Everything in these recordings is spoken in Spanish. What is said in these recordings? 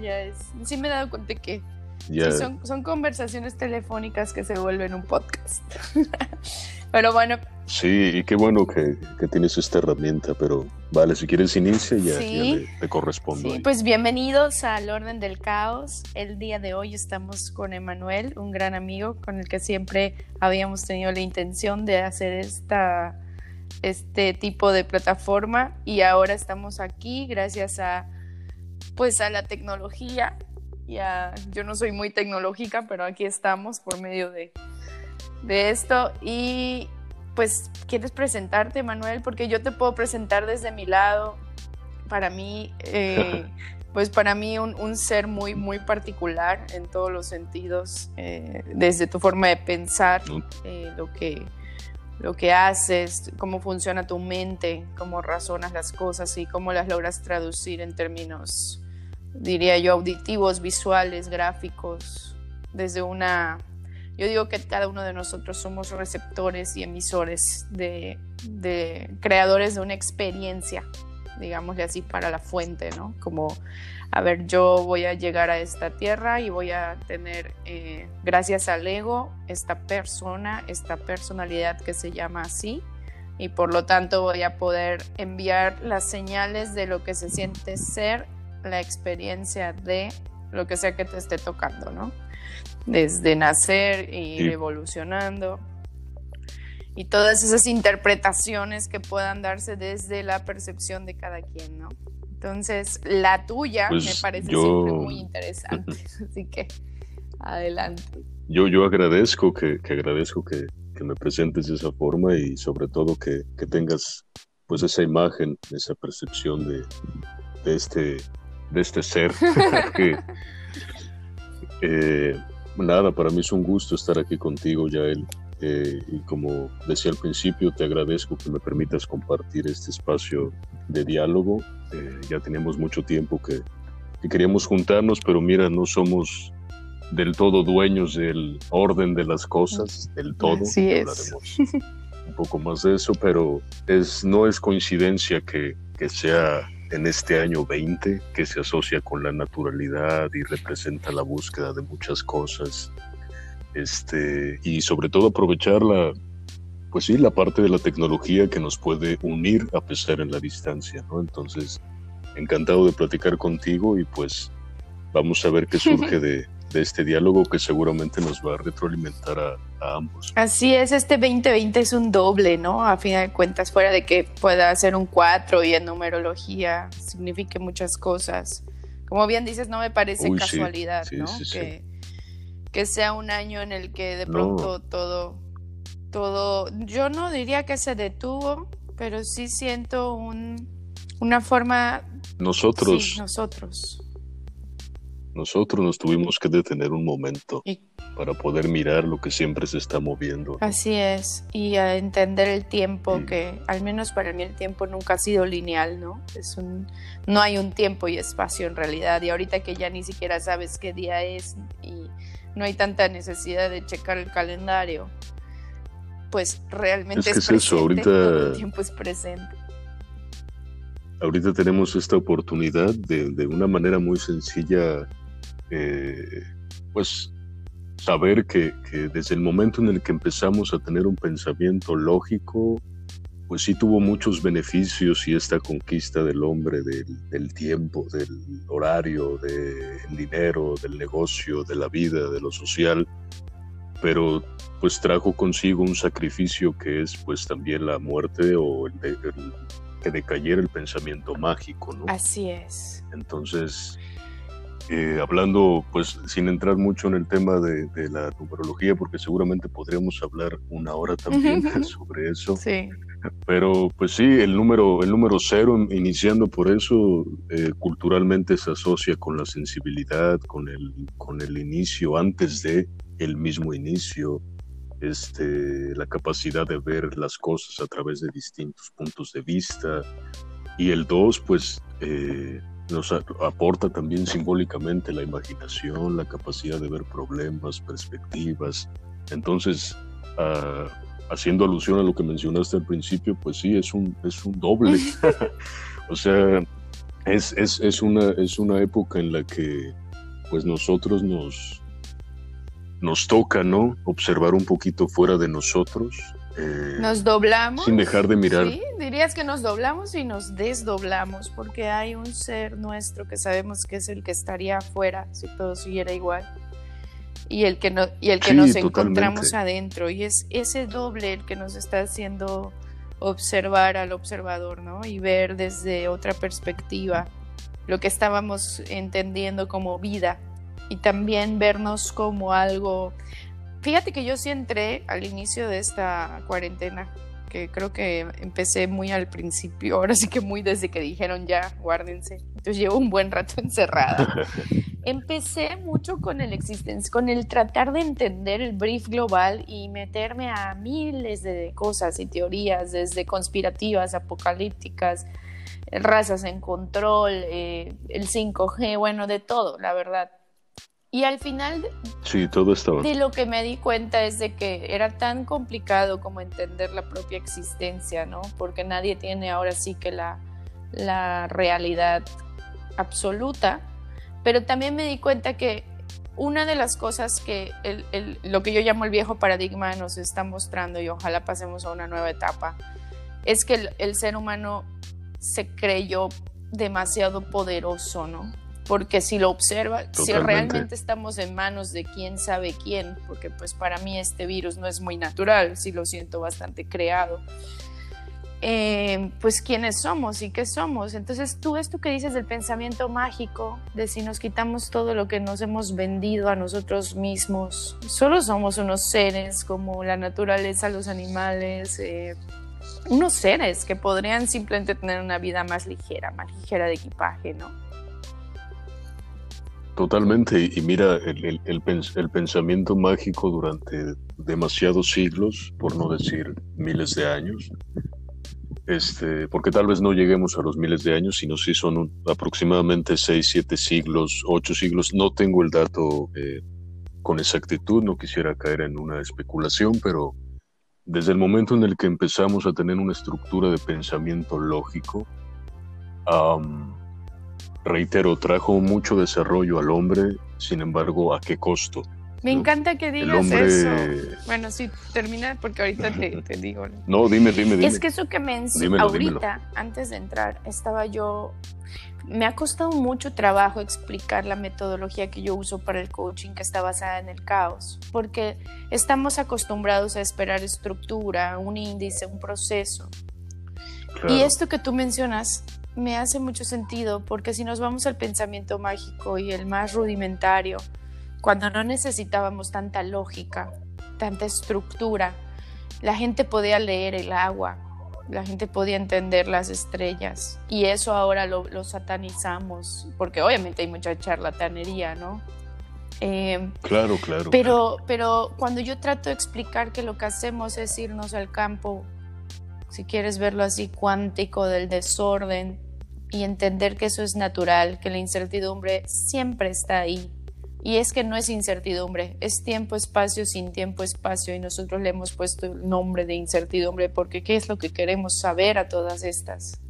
Ya es. Sí me he dado cuenta que son, son conversaciones telefónicas que se vuelven un podcast. pero bueno. Sí, y qué bueno que, tienes esta herramienta, pero vale, si quieres inicia ya, ya te corresponde. Sí, pues bienvenidos al Orden del Caos. El día de hoy estamos con Emanuel, un gran amigo con el que siempre habíamos tenido la intención de hacer esta, este tipo de plataforma y ahora estamos aquí gracias a pues a la tecnología. Ya, yo no soy muy tecnológica, pero aquí estamos por medio de, de esto. Y pues, ¿quieres presentarte, Manuel? Porque yo te puedo presentar desde mi lado. Para mí, eh, pues para mí un, ser muy, muy particular en todos los sentidos, eh, desde tu forma de pensar, eh, lo, que, lo que haces, cómo funciona tu mente, cómo razonas las cosas y cómo las logras traducir en términos diría yo, auditivos, visuales, gráficos, desde una... Yo digo que cada uno de nosotros somos receptores y emisores de, creadores de una experiencia, digámosle así, para la fuente, ¿no? Como, a ver, yo voy a llegar a esta tierra y voy a tener, eh, gracias al ego, esta persona, esta personalidad que se llama así, y por lo tanto voy a poder enviar las señales de lo que se siente ser la experiencia de lo que sea que te esté tocando, ¿no? Desde nacer y evolucionando. Y todas esas interpretaciones que puedan darse desde la percepción de cada quien, ¿no? Entonces, la tuya pues me parece siempre muy interesante. Así que, adelante. Yo, yo agradezco que, agradezco que, me presentes de esa forma y sobre todo que, tengas pues esa imagen, esa percepción de, de este de este ser. Eh, nada, para mí es un gusto estar aquí contigo, Yael. Eh, y como decía al principio, te agradezco que me permitas compartir este espacio de diálogo. Eh, ya teníamos mucho tiempo que, queríamos juntarnos, pero mira, no somos del todo dueños del orden de las cosas, del todo. Así es. un poco más de eso, pero es, no es coincidencia que, que sea en este año 20 que se asocia con la naturalidad y representa la búsqueda de muchas cosas. Este, y sobre todo aprovechar la, pues sí, la parte de la tecnología que nos puede unir a pesar en la distancia, ¿no? Entonces, encantado de platicar contigo y pues vamos a ver qué surge de, de este diálogo que seguramente nos va a retroalimentar a, ambos. Así es, este 2020 es un doble, ¿no? A fin de cuentas, fuera de que pueda ser un 4 y en numerología signifique muchas cosas. Como bien dices, no me parece casualidad, ¿no? que, que, sea un año en el que de pronto todo, todo, yo no diría que se detuvo, pero sí siento un, una forma... Nosotros. Nosotros nosotros nos tuvimos que detener un momento para poder mirar lo que siempre se está moviendo. Así es, y a entender el tiempo, que al menos para mí el tiempo nunca ha sido lineal, ¿no? Es un, no hay un tiempo y espacio en realidad, y ahorita que ya ni siquiera sabes qué día es y no hay tanta necesidad de checar el calendario, pues realmente es, que es, eso, ahorita... el tiempo es presente ahorita tenemos esta oportunidad de, de, una manera muy sencilla eh, pues saber que, desde el momento en el que empezamos a tener un pensamiento lógico, pues sí tuvo muchos beneficios y esta conquista del hombre, del, tiempo, del horario, del dinero, del negocio, de la vida, de lo social, pero pues trajo consigo un sacrificio que es pues también la muerte o el, que decayera el pensamiento mágico, ¿no? Así es. Entonces, eh, hablando, pues sin entrar mucho en el tema de, la numerología, porque seguramente podríamos hablar una hora también sobre eso. Sí. Pero pues sí, el número, el número cero, iniciando por eso, eh, culturalmente se asocia con la sensibilidad, con el, con el inicio, antes de el mismo inicio, este, la capacidad de ver las cosas a través de distintos puntos de vista. Y el dos, pues eh, nos aporta también simbólicamente la imaginación, la capacidad de ver problemas, perspectivas. Entonces, ah, haciendo alusión a lo que mencionaste al principio, pues sí, es un, es un doble. o sea, Es, es, es, una, es una época en la que pues nosotros nos, nos toca, ¿no? Observar un poquito fuera de nosotros. Eh, nos doblamos. Sin dejar de mirar. Sí, dirías que nos doblamos y nos desdoblamos, porque hay un ser nuestro que sabemos que es el que estaría afuera si todo siguiera igual. Y el que, no, y el que nos encontramos adentro. Y es ese doble el que nos está haciendo observar al observador, ¿no? Y ver desde otra perspectiva lo que estábamos entendiendo como vida y también vernos como algo... Fíjate que yo sí entré al inicio de esta cuarentena, que creo que empecé muy al principio, ahora sí que muy desde que dijeron ya, guárdense. Entonces llevo un buen rato encerrada. Empecé mucho con el existencia, con el tratar de entender el brief global y meterme a miles de cosas y teorías, desde conspirativas, apocalípticas, razas en control, eh, el 5G, bueno, de todo, la verdad. Y al final sí, todo estaba. de lo que me di cuenta es de que era tan complicado como entender la propia existencia, ¿no? Porque nadie tiene ahora sí que la, la realidad absoluta, pero también me di cuenta que una de las cosas que el, el, lo que yo llamo el viejo paradigma nos está mostrando, y ojalá pasemos a una nueva etapa, es que el, el ser humano se creyó demasiado poderoso, ¿no? Porque si lo observa, si realmente estamos en manos de quién sabe quién, porque pues para mí este virus no es muy natural, sí lo siento bastante creado, eh, pues quiénes somos y qué somos. Entonces tú esto que dices del pensamiento mágico, de si nos quitamos todo lo que nos hemos vendido a nosotros mismos, solo somos unos seres como la naturaleza, los animales, eh, unos seres que podrían simplemente tener una vida más ligera, más ligera de equipaje, ¿no? Totalmente, y mira, el, el, pensamiento mágico durante demasiados siglos, por no decir miles de años, este, porque tal vez no lleguemos a los miles de años, sino si son aproximadamente seis, siete siglos, ocho siglos, no tengo el dato eh, con exactitud, no quisiera caer en una especulación, pero desde el momento en el que empezamos a tener una estructura de pensamiento lógico, reitero, trajo mucho desarrollo al hombre, sin embargo, ¿a qué costo? Me encanta que digas eso. Bueno, sí, termina porque ahorita te, digo. No, dime, dime, dime. Es que eso que me ahorita, antes de entrar, estaba yo. Me ha costado mucho trabajo explicar la metodología que yo uso para el coaching que está basada en el caos, porque estamos acostumbrados a esperar estructura, un índice, un proceso. Y esto que tú mencionas me hace mucho sentido, porque si nos vamos al pensamiento mágico y el más rudimentario, cuando no necesitábamos tanta lógica, tanta estructura. La gente podía leer el agua, la gente podía entender las estrellas y eso ahora lo, satanizamos, porque obviamente hay mucha charlatanería, ¿no? Em, claro, claro. Pero, pero cuando yo trato de explicar que lo que hacemos es irnos al campo, si quieres verlo así, cuántico del desorden y entender que eso es natural, que la incertidumbre siempre está ahí, y es que no es incertidumbre, es tiempo, espacio, sin tiempo, espacio. Y nosotros le hemos puesto el nombre de incertidumbre porque ¿qué es lo que queremos saber a todas estas?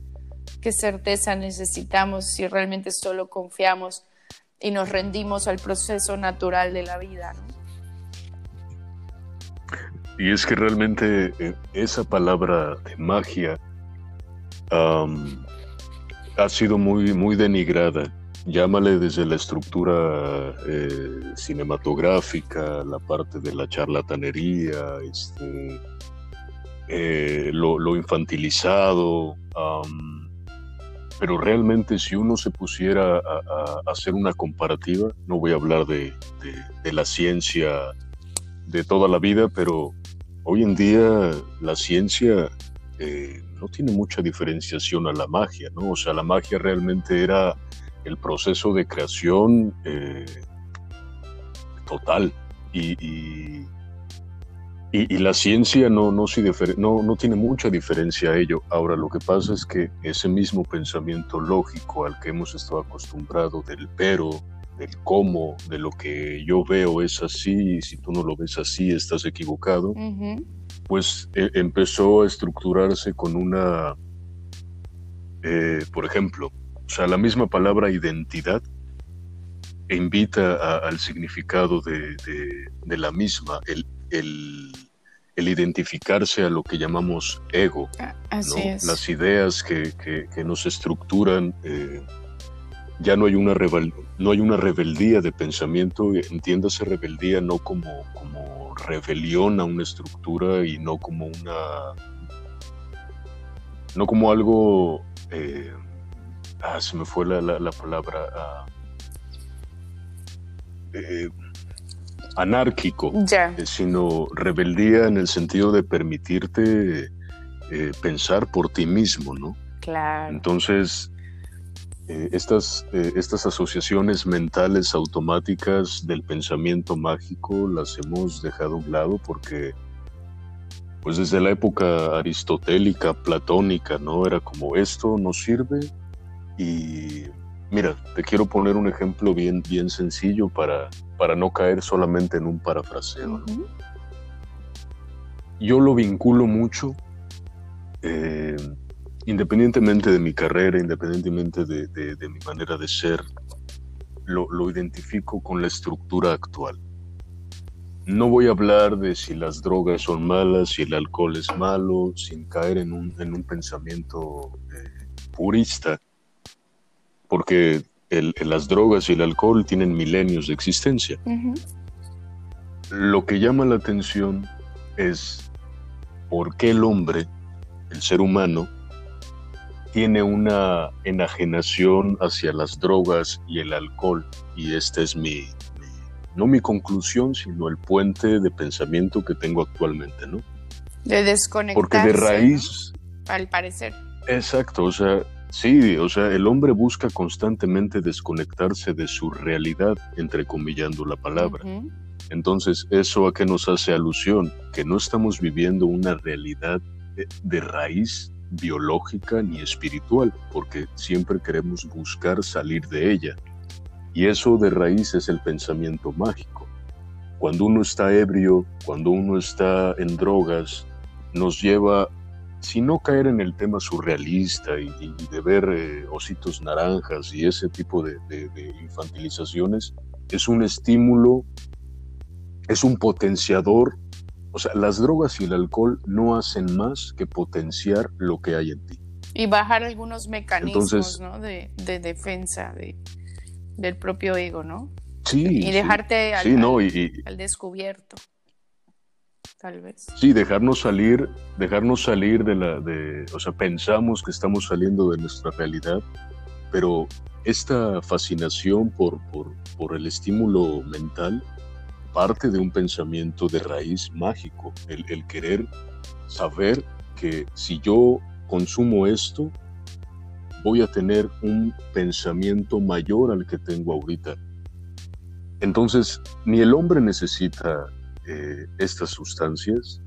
¿Qué certeza necesitamos si realmente solo confiamos y nos rendimos al proceso natural de la vida? Y es que realmente eh, esa palabra de magia ha sido muy, muy denigrada. Llámale desde la estructura eh, cinematográfica, la parte de la charlatanería, este, eh, lo, infantilizado, pero realmente si uno se pusiera a, hacer una comparativa, no voy a hablar de, la ciencia de toda la vida, pero hoy en día la ciencia eh, no tiene mucha diferenciación a la magia, ¿no? O sea, la magia realmente era el proceso de creación eh, total. Y, y, la ciencia no, no, no, no tiene mucha diferencia a ello. Ahora, lo que pasa es que ese mismo pensamiento lógico al que hemos estado acostumbrados del pero, del cómo, de lo que yo veo es así, y si tú no lo ves así, estás equivocado, pues e, empezó a estructurarse con una, eh, por ejemplo, O sea, la misma palabra identidad invita al significado de, la misma, el, el, identificarse a lo que llamamos ego, ah, las ideas que, nos estructuran. Eh, ya no hay una no hay una rebeldía de pensamiento, entiéndase rebeldía no como, como rebelión a una estructura y no como una no como algo eh, ah, se me fue la, palabra ah, eh, anárquico, eh, sino rebeldía en el sentido de permitirte pensar por ti mismo, ¿no? Claro. Entonces, eh, estas, eh, estas asociaciones mentales automáticas del pensamiento mágico las hemos dejado a un lado porque, pues desde la época aristotélica, platónica, ¿no? Era como esto no sirve y mira, te quiero poner un ejemplo bien, bien sencillo para, para no caer solamente en un parafraseo. Yo lo vinculo mucho. Eh, independientemente de mi carrera, independientemente de, mi manera de ser, lo, identifico con la estructura actual. No voy a hablar de si las drogas son malas, si el alcohol es malo, sin caer en un, pensamiento eh, purista, porque las drogas y el alcohol tienen milenios de existencia. Lo que llama la atención es por qué el hombre, el ser humano, tiene una enajenación hacia las drogas y el alcohol. Y esta es mi, no mi conclusión, sino el puente de pensamiento que tengo actualmente, ¿no? De desconectarse. Porque de raíz... Al parecer. Exacto, o sea, sí, o sea, el hombre busca constantemente desconectarse de su realidad, entrecomillando la palabra. Entonces, ¿eso a qué nos hace alusión? Que no estamos viviendo una realidad de raíz biológica ni espiritual, porque siempre queremos buscar salir de ella. Y eso de raíz es el pensamiento mágico. Cuando uno está ebrio, cuando uno está en drogas, nos lleva, si no caer en el tema surrealista y, de ver eh, ositos naranjas y ese tipo de infantilizaciones, es un estímulo, es un potenciador o sea, las drogas y el alcohol no hacen más que potenciar lo que hay en ti. Y bajar algunos mecanismos de, defensa del propio ego, ¿no? Sí. Y dejarte al, descubierto, tal vez. Sí, dejarnos salir, dejarnos salir de la, de, o sea, pensamos que estamos saliendo de nuestra realidad, pero esta fascinación por, por, por el estímulo mental parte de un pensamiento de raíz mágico, el, querer saber que si yo consumo esto, voy a tener un pensamiento mayor al que tengo ahorita. Entonces, ni el hombre necesita eh, estas sustancias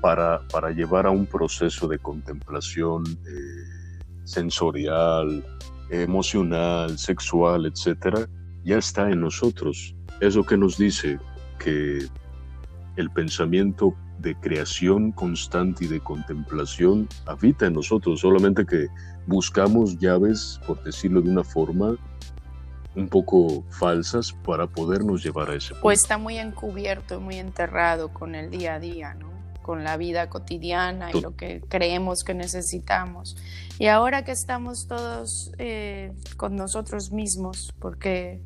para, llevar a un proceso de contemplación eh, sensorial, emocional, sexual, etcétera, ya está en nosotros. Eso que nos dice que el pensamiento de creación constante y de contemplación habita en nosotros, solamente que buscamos llaves, por decirlo de una forma, un poco falsas para podernos llevar a ese punto. Pues está muy encubierto, muy enterrado con el día a día, ¿no? con la vida cotidiana y lo que creemos que necesitamos. Y ahora que estamos todos eh, con nosotros mismos, porque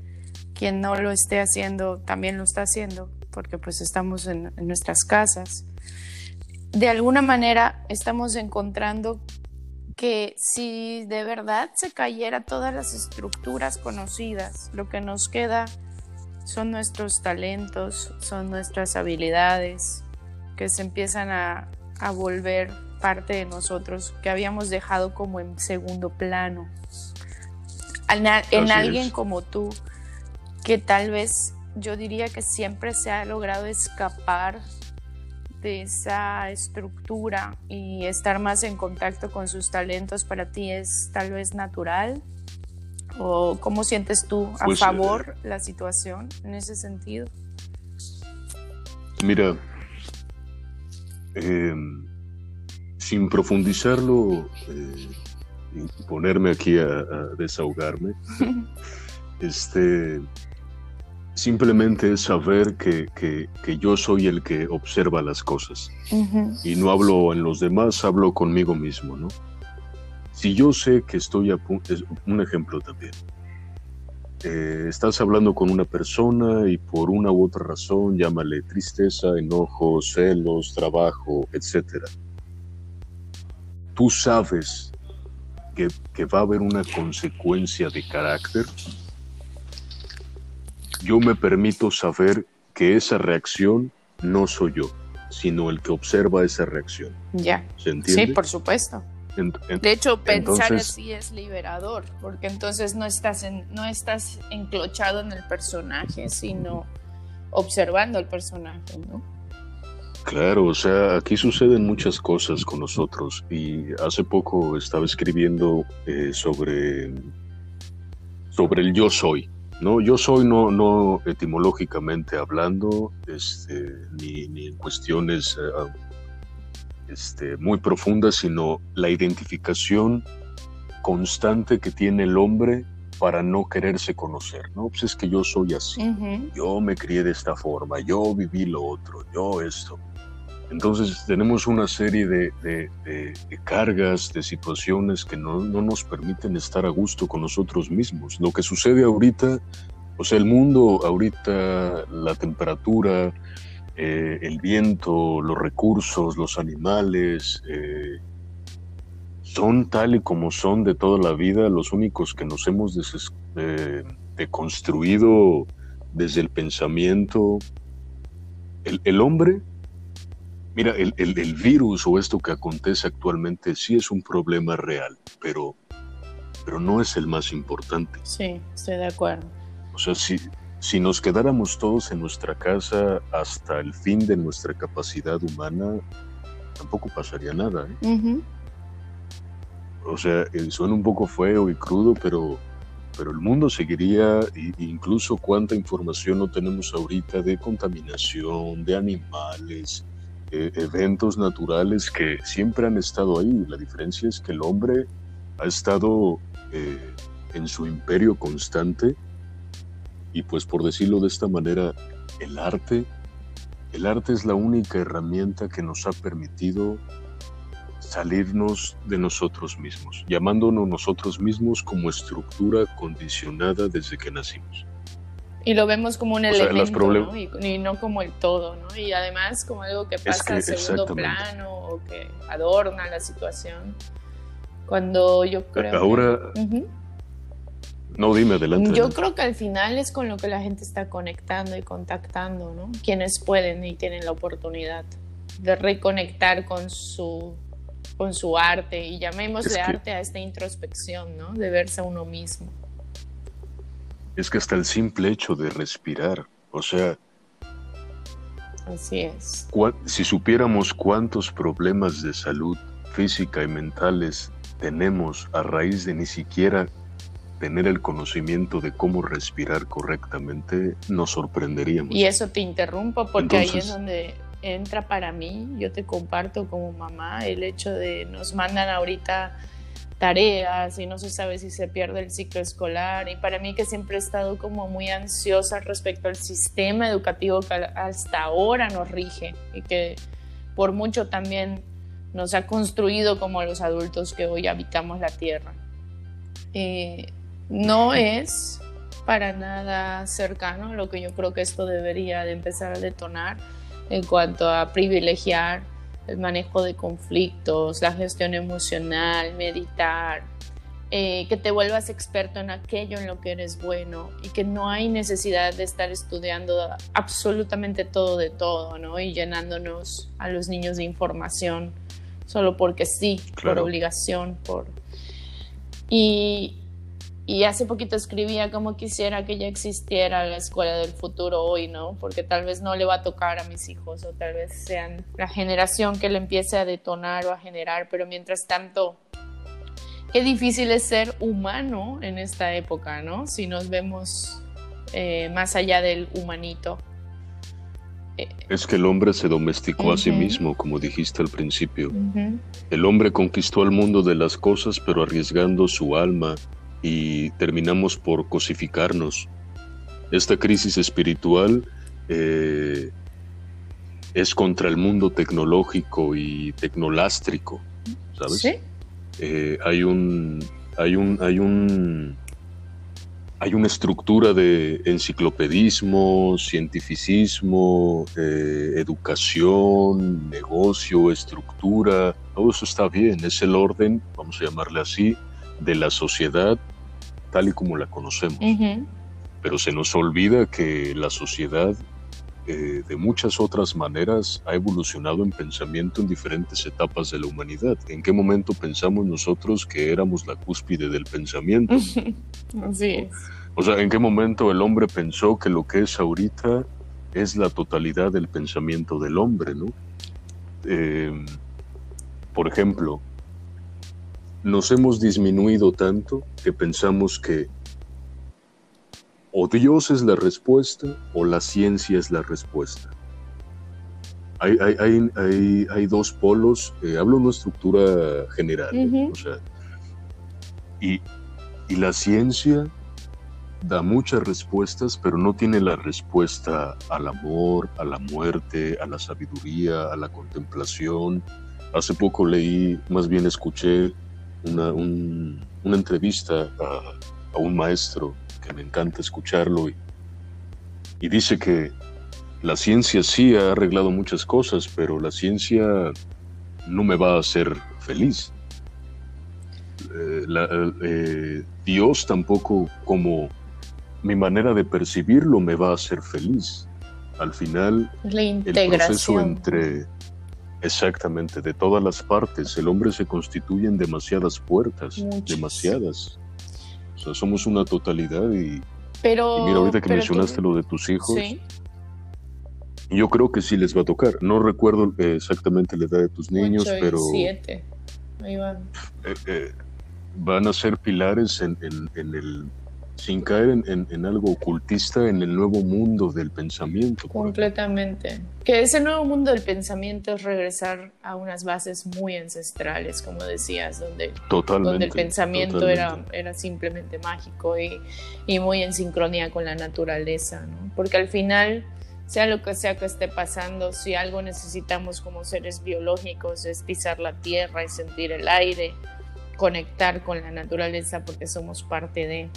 quien no lo esté haciendo también lo está haciendo, porque pues estamos en, nuestras casas. De alguna manera estamos encontrando que si de verdad se cayera todas las estructuras conocidas, lo que nos queda son nuestros talentos, son nuestras habilidades, que se empiezan a, volver parte de nosotros, que habíamos dejado como en segundo plano. En, alguien como tú, que tal vez yo diría que siempre se ha logrado escapar de esa estructura y estar más en contacto con sus talentos para ti es tal vez natural? ¿O cómo sientes tú a pues, favor eh, la situación en ese sentido? Mira, em, sin profundizarlo eh, y ponerme aquí a, desahogarme, este, simplemente es saber que, que, yo soy el que observa las cosas. Y no hablo en los demás, hablo conmigo mismo, ¿no? Si yo sé que estoy a punto, un ejemplo también. Eh, estás hablando con una persona y por una u otra razón, llámale tristeza, enojo, celos, trabajo, etc. Tú sabes que, que va a haber una consecuencia de carácter. Yo me permito saber que esa reacción no soy yo, sino el que observa esa reacción. Ya. ¿Se entiende? Sí, por supuesto de hecho, pensar así es liberador, porque entonces no estás, en, no estás enclochado en el personaje, sino observando el personaje, ¿no? Claro, o sea, aquí suceden muchas cosas con nosotros y hace poco estaba escribiendo eh, sobre, sobre el yo soy. No, yo soy no, no etimológicamente hablando, este, ni, ni en cuestiones eh, este, muy profunda, sino la identificación constante que tiene el hombre para no quererse conocer, ¿no? Pues es que yo soy así, yo me crié de esta forma, yo viví lo otro, yo esto. Entonces tenemos una serie de, cargas, de situaciones que no, no, nos permiten estar a gusto con nosotros mismos. Lo que sucede ahorita, o sea, el mundo ahorita, la temperatura, eh, el viento, los recursos, los animales, eh, son tal y como son de toda la vida, los únicos que nos hemos deconstruido desde el pensamiento. El, hombre, mira, el, el, virus o esto que acontece actualmente sí es un problema real, pero, pero no es el más importante. Sí, estoy de acuerdo. O sea, si, si nos quedáramos todos en nuestra casa hasta el fin de nuestra capacidad humana, tampoco pasaría nada. ¿eh? O sea, eh, suena un poco feo y crudo, pero, pero el mundo seguiría, incluso cuánta información no tenemos ahorita de contaminación, de animales, eh, eventos naturales que siempre han estado ahí. La diferencia es que el hombre ha estado en su imperio constante y pues por decirlo de esta manera, el arte, el arte es la única herramienta que nos ha permitido salirnos de nosotros mismos, llamándonos nosotros mismos como estructura condicionada desde que nacimos. Y lo vemos como un elemento, ¿no? Y, no como el todo, ¿no? Y además como algo que pasa a segundo plano o que adorna la situación. Cuando yo creo... Ahora... No, dime adelante. Yo creo que al final es con lo que la gente está conectando y contactando, ¿no? Quienes pueden y tienen la oportunidad de reconectar con su, con su arte y llamémosle arte a esta introspección, ¿no? De verse a uno mismo. Es que hasta el simple hecho de respirar, o sea... Así es. Si supiéramos cuántos problemas de salud física y mentales tenemos a raíz de ni siquiera tener el conocimiento de cómo respirar correctamente, nos sorprenderíamos. Y eso te interrumpo porque ahí es donde entra para mí, yo te comparto como mamá, el hecho de nos mandan ahorita tareas y no se sabe si se pierde el ciclo escolar y para mí que siempre he estado como muy ansiosa respecto al sistema educativo que hasta ahora nos rige y que por mucho también nos ha construido como los adultos que hoy habitamos la tierra. Eh, no es para nada cercano lo que yo creo que esto debería de empezar a detonar en cuanto a privilegiar el manejo de conflictos, la gestión emocional, meditar, eh, que te vuelvas experto en aquello en lo que eres bueno y que no hay necesidad de estar estudiando absolutamente todo de todo, ¿no? Y llenándonos a los niños de información solo porque sí, por obligación, por... Y, y hace poquito escribía como quisiera que ya existiera la escuela del futuro hoy, ¿no? Porque tal vez no le va a tocar a mis hijos o tal vez sean la generación que le empiece a detonar o a generar, pero mientras tanto, qué difícil es ser humano en esta época, ¿no? Si nos vemos eh, más allá del humanito. eh, es que el hombre se domesticó a sí mismo, como dijiste al principio. El hombre conquistó el mundo de las cosas, pero arriesgando su alma y terminamos por cosificarnos. Esta crisis espiritual eh, es contra el mundo tecnológico y tecnolástrico, ¿sabes? ¿Sí? Eh, hay un, hay un, hay un, hay una estructura de enciclopedismo, cientificismo, eh, educación, negocio, estructura, todo eso está bien, es el orden, vamos a llamarle así, de la sociedad tal y como la conocemos. Pero se nos olvida que la sociedad eh, de muchas otras maneras ha evolucionado en pensamiento en diferentes etapas de la humanidad. ¿En qué momento pensamos nosotros que éramos la cúspide del pensamiento? Así es. O sea, ¿en qué momento el hombre pensó que lo que es ahorita es la totalidad del pensamiento del hombre, ¿no? Eh, por ejemplo, nos hemos disminuido tanto que pensamos que o Dios es la respuesta o la ciencia es la respuesta. Hay, hay, dos polos, eh, hablo de una estructura general, y, y la ciencia da muchas respuestas, pero no tiene la respuesta al amor, a la muerte, a la sabiduría, a la contemplación. Hace poco leí, más bien escuché una, una entrevista a, a, un maestro me encanta escucharlo y, dice que la ciencia sí ha arreglado muchas cosas, pero la ciencia no me va a hacer feliz. Eh, eh, Dios tampoco como mi manera de percibirlo me va a hacer feliz. Al final, el proceso entre exactamente de todas las partes, el hombre se constituye en demasiadas puertas, demasiadas somos una totalidad y, pero, mira, ahorita que mencionaste lo de tus hijos, yo creo que sí les va a tocar. No recuerdo exactamente la edad de tus niños, pero... Siete. Ahí van. Eh, eh, van a ser pilares en, en el sin caer en, algo ocultista en el nuevo mundo del pensamiento. Completamente. Que ese nuevo mundo del pensamiento es regresar a unas bases muy ancestrales, como decías, donde, donde el pensamiento era, era simplemente mágico y, y, muy en sincronía con la naturaleza, ¿no? Porque al final, sea lo que sea que esté pasando, si algo necesitamos como seres biológicos es pisar la tierra y sentir el aire, conectar con la naturaleza porque somos parte de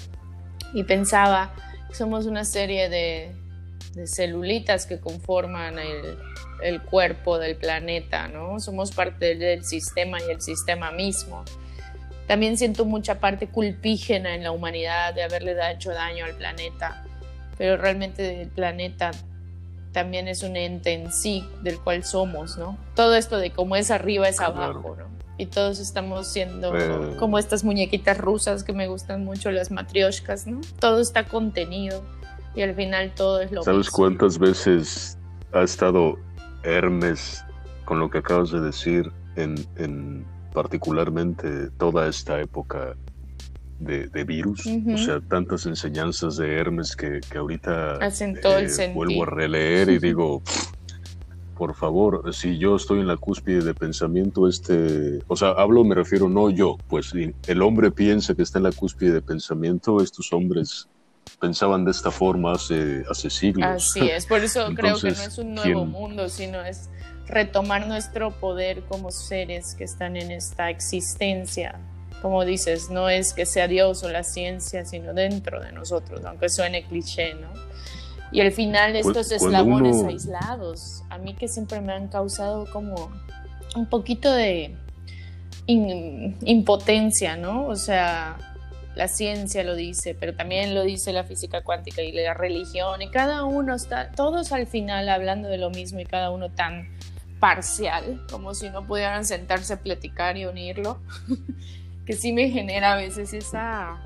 y pensaba, somos una serie de, celulitas que conforman el, cuerpo del planeta, ¿no? Somos parte del sistema y el sistema mismo. También siento mucha parte culpígena en la humanidad de haberle hecho daño al planeta, pero realmente el planeta también es un ente en sí del cual somos, ¿no? Todo esto de cómo es arriba es abajo, ¿no? Y todos estamos siendo como estas muñequitas rusas que me gustan mucho, las matrioshkas, ¿no? Todo está contenido y al final todo es lo ¿Sabes cuántas veces ha estado Hermes con lo que acabas de decir en, particularmente toda esta época de, virus? O sea, tantas enseñanzas de Hermes que, que ahorita eh, vuelvo a releer y digo por favor, si yo estoy en la cúspide de pensamiento, este, o sea, hablo, me refiero no yo, pues si el hombre piensa que está en la cúspide de pensamiento, estos hombres pensaban de esta forma hace, hace siglos. Así es, por eso creo que no es un nuevo mundo, sino es retomar nuestro poder como seres que están en esta existencia. Como dices, no es que sea Dios o la ciencia, sino dentro de nosotros, aunque suene cliché, ¿no? Y al final estos eslabones aislados, a mí que siempre me han causado como un poquito de impotencia, ¿no? O sea, la ciencia lo dice, pero también lo dice la física cuántica y la religión, y cada uno está, todos al final hablando de lo mismo y cada uno tan parcial, como si no pudieran sentarse a platicar y unirlo, que sí me genera a veces esa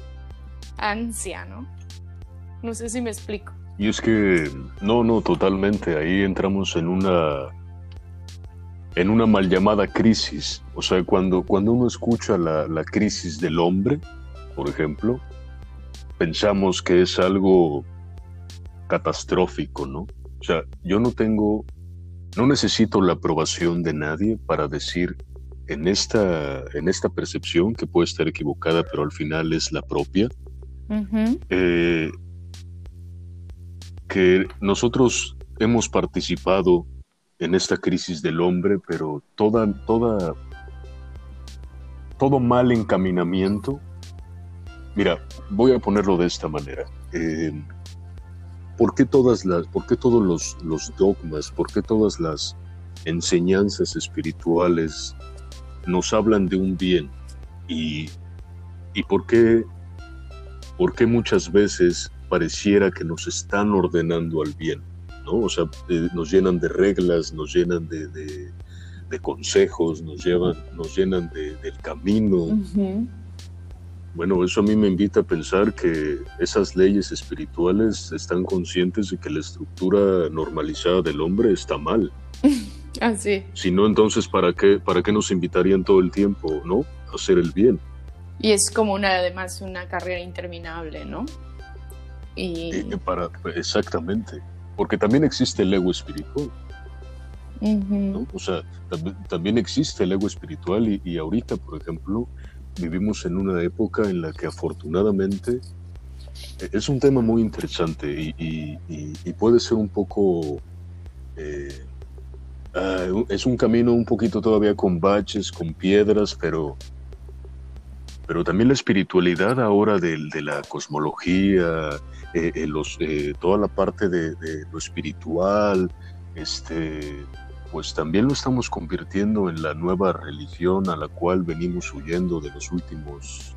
ansia, ¿no? No sé si me explico. Y es que, no, no, totalmente, ahí entramos en una, en una mal llamada crisis. O sea, cuando, cuando uno escucha la, la crisis del hombre, por ejemplo, pensamos que es algo catastrófico, ¿no? O sea, yo no tengo, no necesito la aprobación de nadie para decir en esta, en esta percepción que puede estar equivocada, pero al final es la propia, eh, que nosotros hemos participado en esta crisis del hombre, pero toda, todo mal encaminamiento. Mira, voy a ponerlo de esta manera. Eh, ¿Por qué todas las, por qué todos los, los dogmas, por qué todas las enseñanzas espirituales nos hablan de un bien? ¿Y, y por, qué, por qué muchas veces pareciera que nos están ordenando al bien? ¿no? O sea, eh, nos llenan de reglas, nos llenan de, de, consejos, nos, llevan, nos llenan del camino. Bueno, eso a mí me invita a pensar que esas leyes espirituales están conscientes de que la estructura normalizada del hombre está mal. Así. Si no, entonces, ¿para qué, ¿para qué nos invitarían todo el tiempo, no? A hacer el bien. Y es como una, además, una carrera interminable, ¿no? Y... para, exactamente. Porque también existe el ego espiritual. ¿no? O sea, también, existe el ego espiritual y, y ahorita, por ejemplo, vivimos en una época en la que afortunadamente e-, es un tema muy interesante y, puede ser un poco... Eh, ah, es un camino un poquito todavía con baches, con piedras, pero, pero también la espiritualidad ahora de, la cosmología, eh, eh, los, toda la parte de, de, lo espiritual, este, pues también lo estamos convirtiendo en la nueva religión a la cual venimos huyendo de los últimos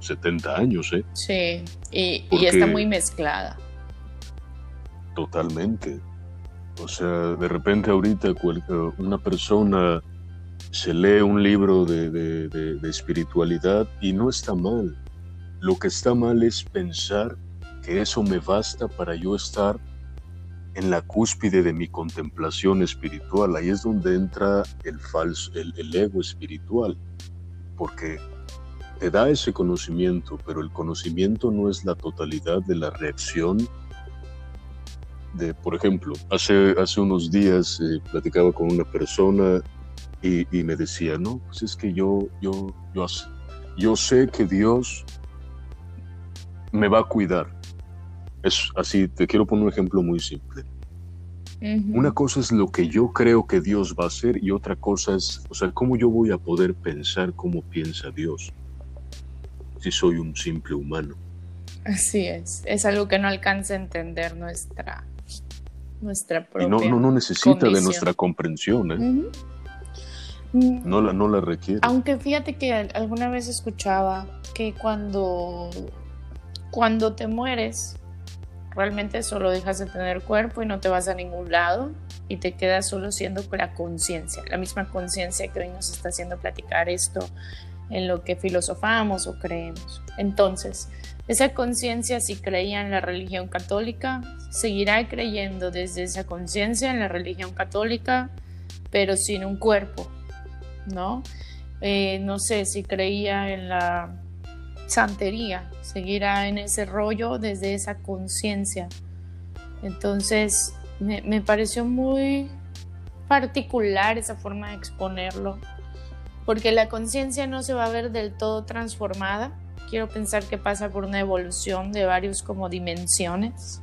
70 años, ¿eh? Sí, y, está muy mezclada. Totalmente. O sea, de repente ahorita una persona se lee un libro de espiritualidad y no está mal. Lo que está mal es pensar que eso me basta para yo estar en la cúspide de mi contemplación espiritual. Ahí es donde entra el falso, el, ego espiritual, porque te da ese conocimiento, pero el conocimiento no es la totalidad de la reacción. De, por ejemplo, hace, hace unos días eh, platicaba con una persona y, me decía, no, pues es que yo, yo, yo, yo sé que Dios me va a cuidar es así, te quiero poner un ejemplo muy simple. Una cosa es lo que yo creo que Dios va a hacer y otra cosa es, o sea, cómo yo voy a poder pensar cómo piensa Dios si soy un simple humano. Así es, es algo que no alcanza a entender nuestra, nuestra propia. Y no, no, no necesita de nuestra comprensión, ¿eh? no, la, no la requiere. Aunque fíjate que alguna vez escuchaba que cuando, cuando te mueres, Realmente solo dejas de tener cuerpo y no te vas a ningún lado y te quedas solo siendo la conciencia, la misma conciencia que hoy nos está haciendo platicar esto en lo que filosofamos o creemos. Entonces, esa conciencia, si creía en la religión católica, seguirá creyendo desde esa conciencia en la religión católica, pero sin un cuerpo, ¿no? Eh, no sé si creía en la santería, seguirá en ese rollo desde esa conciencia. Entonces, me, pareció muy particular esa forma de exponerlo, porque la conciencia no se va a ver del todo transformada. Quiero pensar que pasa por una evolución de varios como dimensiones,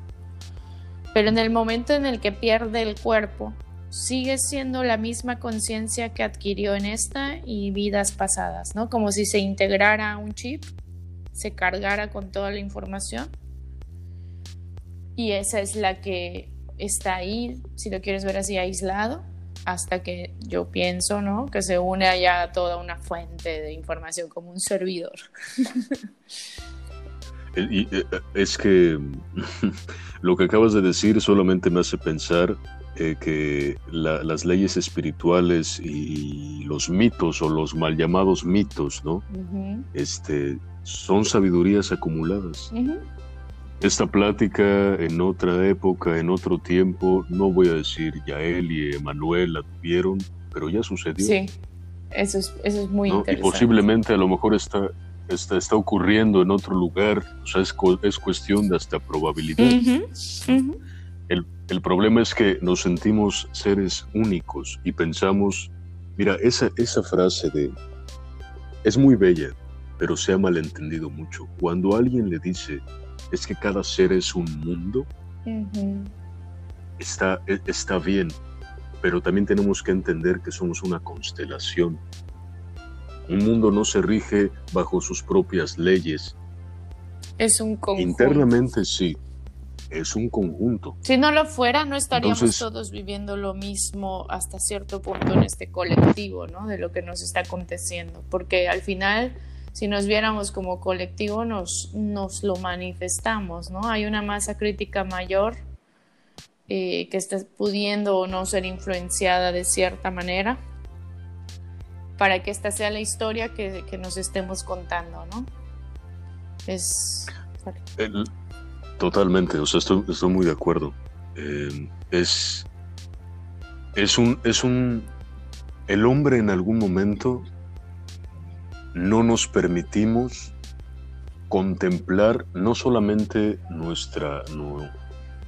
pero en el momento en el que pierde el cuerpo, sigue siendo la misma conciencia que adquirió en esta y vidas pasadas, ¿no? Como si se integrara un chip se cargara con toda la información. Y esa es la que está ahí, si lo quieres ver así, aislado, hasta que yo pienso, ¿no? Que se une allá toda una fuente de información como un servidor. Y, eh, es que lo que acabas de decir solamente me hace pensar eh, que las leyes espirituales y los mitos o los mal llamados mitos, ¿no? este, son sabidurías acumuladas. Esta plática en otra época, en otro tiempo, no voy a decir ya él y Emanuel la tuvieron, pero ya sucedió. Sí, eso es, eso es muy interesante. Y posiblemente a lo mejor está, está, está ocurriendo en otro lugar, o sea, es, es cuestión de hasta probabilidad. El, El problema es que nos sentimos seres únicos y pensamos, mira, esa, esa frase de, es muy bella, pero se ha malentendido mucho. Cuando alguien le dice, es que cada ser es un mundo, está, e, está bien, pero también tenemos que entender que somos una constelación. Un mundo no se rige bajo sus propias leyes. Es un conjunto. Internamente sí, es un conjunto. Si no lo fuera, no estaríamos todos viviendo lo mismo hasta cierto punto en este colectivo, ¿no? De lo que nos está aconteciendo. Porque al final, si nos viéramos como colectivo, nos, nos lo manifestamos, ¿no? Hay una masa crítica mayor eh, que está pudiendo o no ser influenciada de cierta manera para que esta sea la historia que, nos estemos contando, ¿no? Es... totalmente, o sea, estoy, estoy muy de acuerdo. Eh, es, es un, es un, el hombre en algún momento no nos permitimos contemplar no solamente nuestra,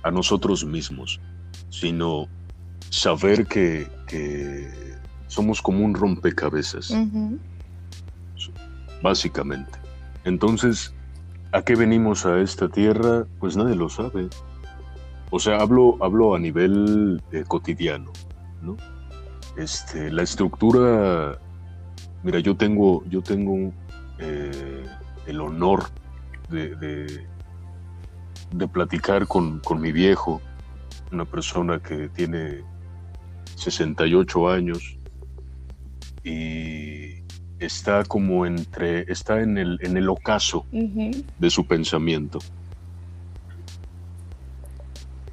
a nosotros mismos, sino saber que, somos como un rompecabezas, básicamente. Entonces, ¿a qué venimos a esta tierra? Pues nadie lo sabe. O sea, hablo, hablo a nivel eh, cotidiano, ¿no? Este, la estructura, mira, yo tengo, yo tengo eh, el honor de, de platicar con, mi viejo, una persona que tiene 68 años y está como entre, está en el, en el ocaso de su pensamiento.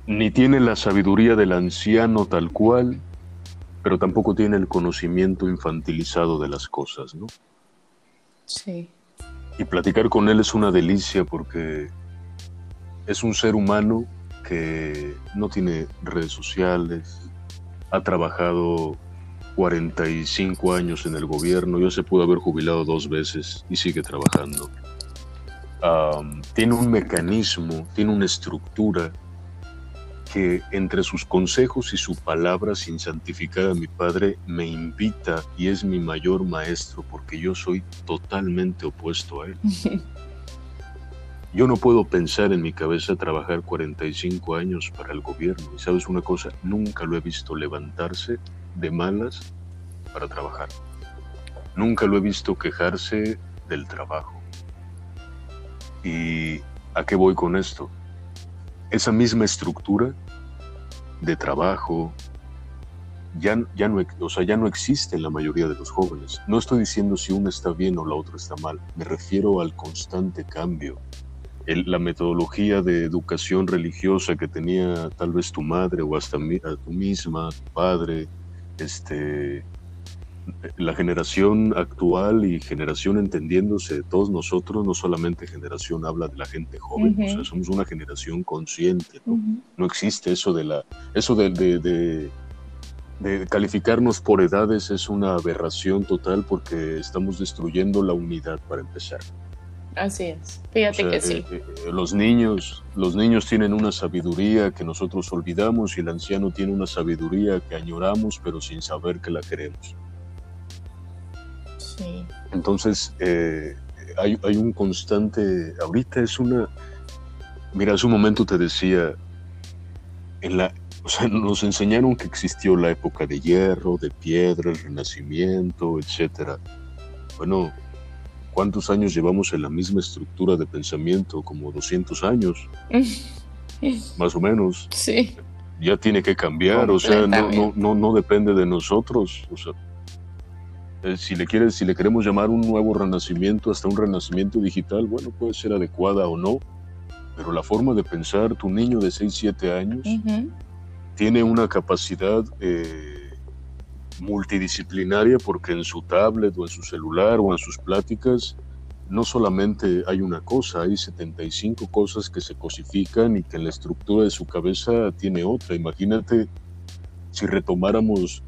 Ni tiene la sabiduría del anciano tal cual, pero tampoco tiene el conocimiento infantilizado de las cosas, ¿no? Sí. Y platicar con él es una delicia porque es un ser humano que no tiene redes sociales, ha trabajado 45 años en el gobierno, ya se pudo haber jubilado dos veces y sigue trabajando. tiene un mecanismo, tiene una estructura que entre sus consejos y su palabra sin santificar a mi padre me invita y es mi mayor maestro porque yo soy totalmente opuesto a él. Yo no puedo pensar en mi cabeza trabajar 45 años para el gobierno. Y sabes una cosa, nunca lo he visto levantarse de malas para trabajar. Nunca lo he visto quejarse del trabajo. ¿Y a qué voy con esto? Esa misma estructura de trabajo ya, ya, no, o sea, ya no existe en la mayoría de los jóvenes. No estoy diciendo si uno está bien o la otra está mal. Me refiero al constante cambio la metodología de educación religiosa que tenía tal vez tu madre o hasta a tú misma, tu padre, este, la generación actual y generación entendiéndose de todos nosotros, no solamente generación habla de la gente joven, o sea, somos una generación consciente, ¿no? no existe eso de la, eso de, de, de calificarnos por edades es una aberración total porque estamos destruyendo la unidad para empezar. Así es, fíjate que sí. Eh, eh, los, niños, los niños tienen una sabiduría que nosotros olvidamos y el anciano tiene una sabiduría que añoramos pero sin saber que la queremos. Sí. Entonces, eh, hay, hay, un constante, ahorita es una, mira, hace un momento te decía, en la, o sea, nos enseñaron que existió la época de hierro, de piedra, el renacimiento, etcétera. Bueno, ¿Cuántos años llevamos en la misma estructura de pensamiento? Como 200 años, más o menos. Sí. Ya tiene que cambiar, o sea, no, no, no, depende de nosotros. O sea, eh, si, le si le queremos llamar un nuevo renacimiento, hasta un renacimiento digital, bueno, puede ser adecuada o no, pero la forma de pensar, tu niño de 6, 7 años tiene una capacidad... Eh, multidisciplinaria porque en su tablet o en su celular o en sus pláticas no solamente hay una cosa, hay 75 cosas que se cosifican y que en la estructura de su cabeza tiene otra. Imagínate si retomáramos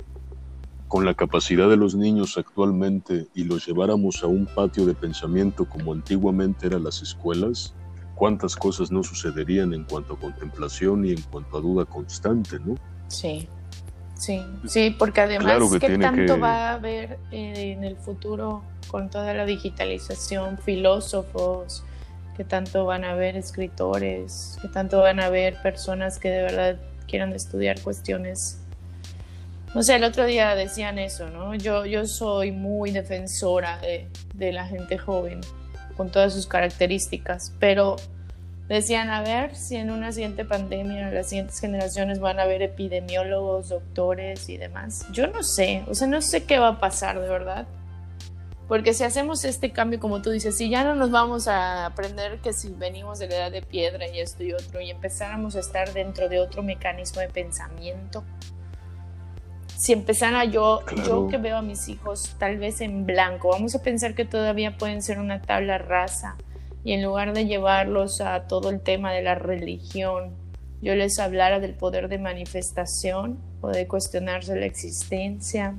con la capacidad de los niños actualmente y los lleváramos a un patio de pensamiento como antiguamente eran las escuelas, cuántas cosas no sucederían en cuanto a contemplación y en cuanto a duda constante, ¿no? Sí, sí, sí, porque además, ¿qué tanto va a haber eh, en el futuro con toda la digitalización? Filósofos, ¿qué tanto van a haber escritores? ¿Qué tanto van a haber personas que de verdad quieran estudiar cuestiones no sé, el otro día decían eso, ¿no? Yo, yo soy muy defensora de, de, la gente joven, con todas sus características, pero decían, a ver si en una siguiente pandemia las siguientes generaciones van a haber epidemiólogos, doctores y demás. Yo no sé, o sea, no sé qué va a pasar de verdad. Porque si hacemos este cambio, como tú dices, si ya no nos vamos a aprender que si venimos de la edad de piedra y esto y otro, y empezáramos a estar dentro de otro mecanismo de pensamiento, si empezara yo, yo que veo a mis hijos tal vez en blanco, vamos a pensar que todavía pueden ser una tabla rasa y en lugar de llevarlos a todo el tema de la religión, yo les hablara del poder de manifestación o de cuestionarse la existencia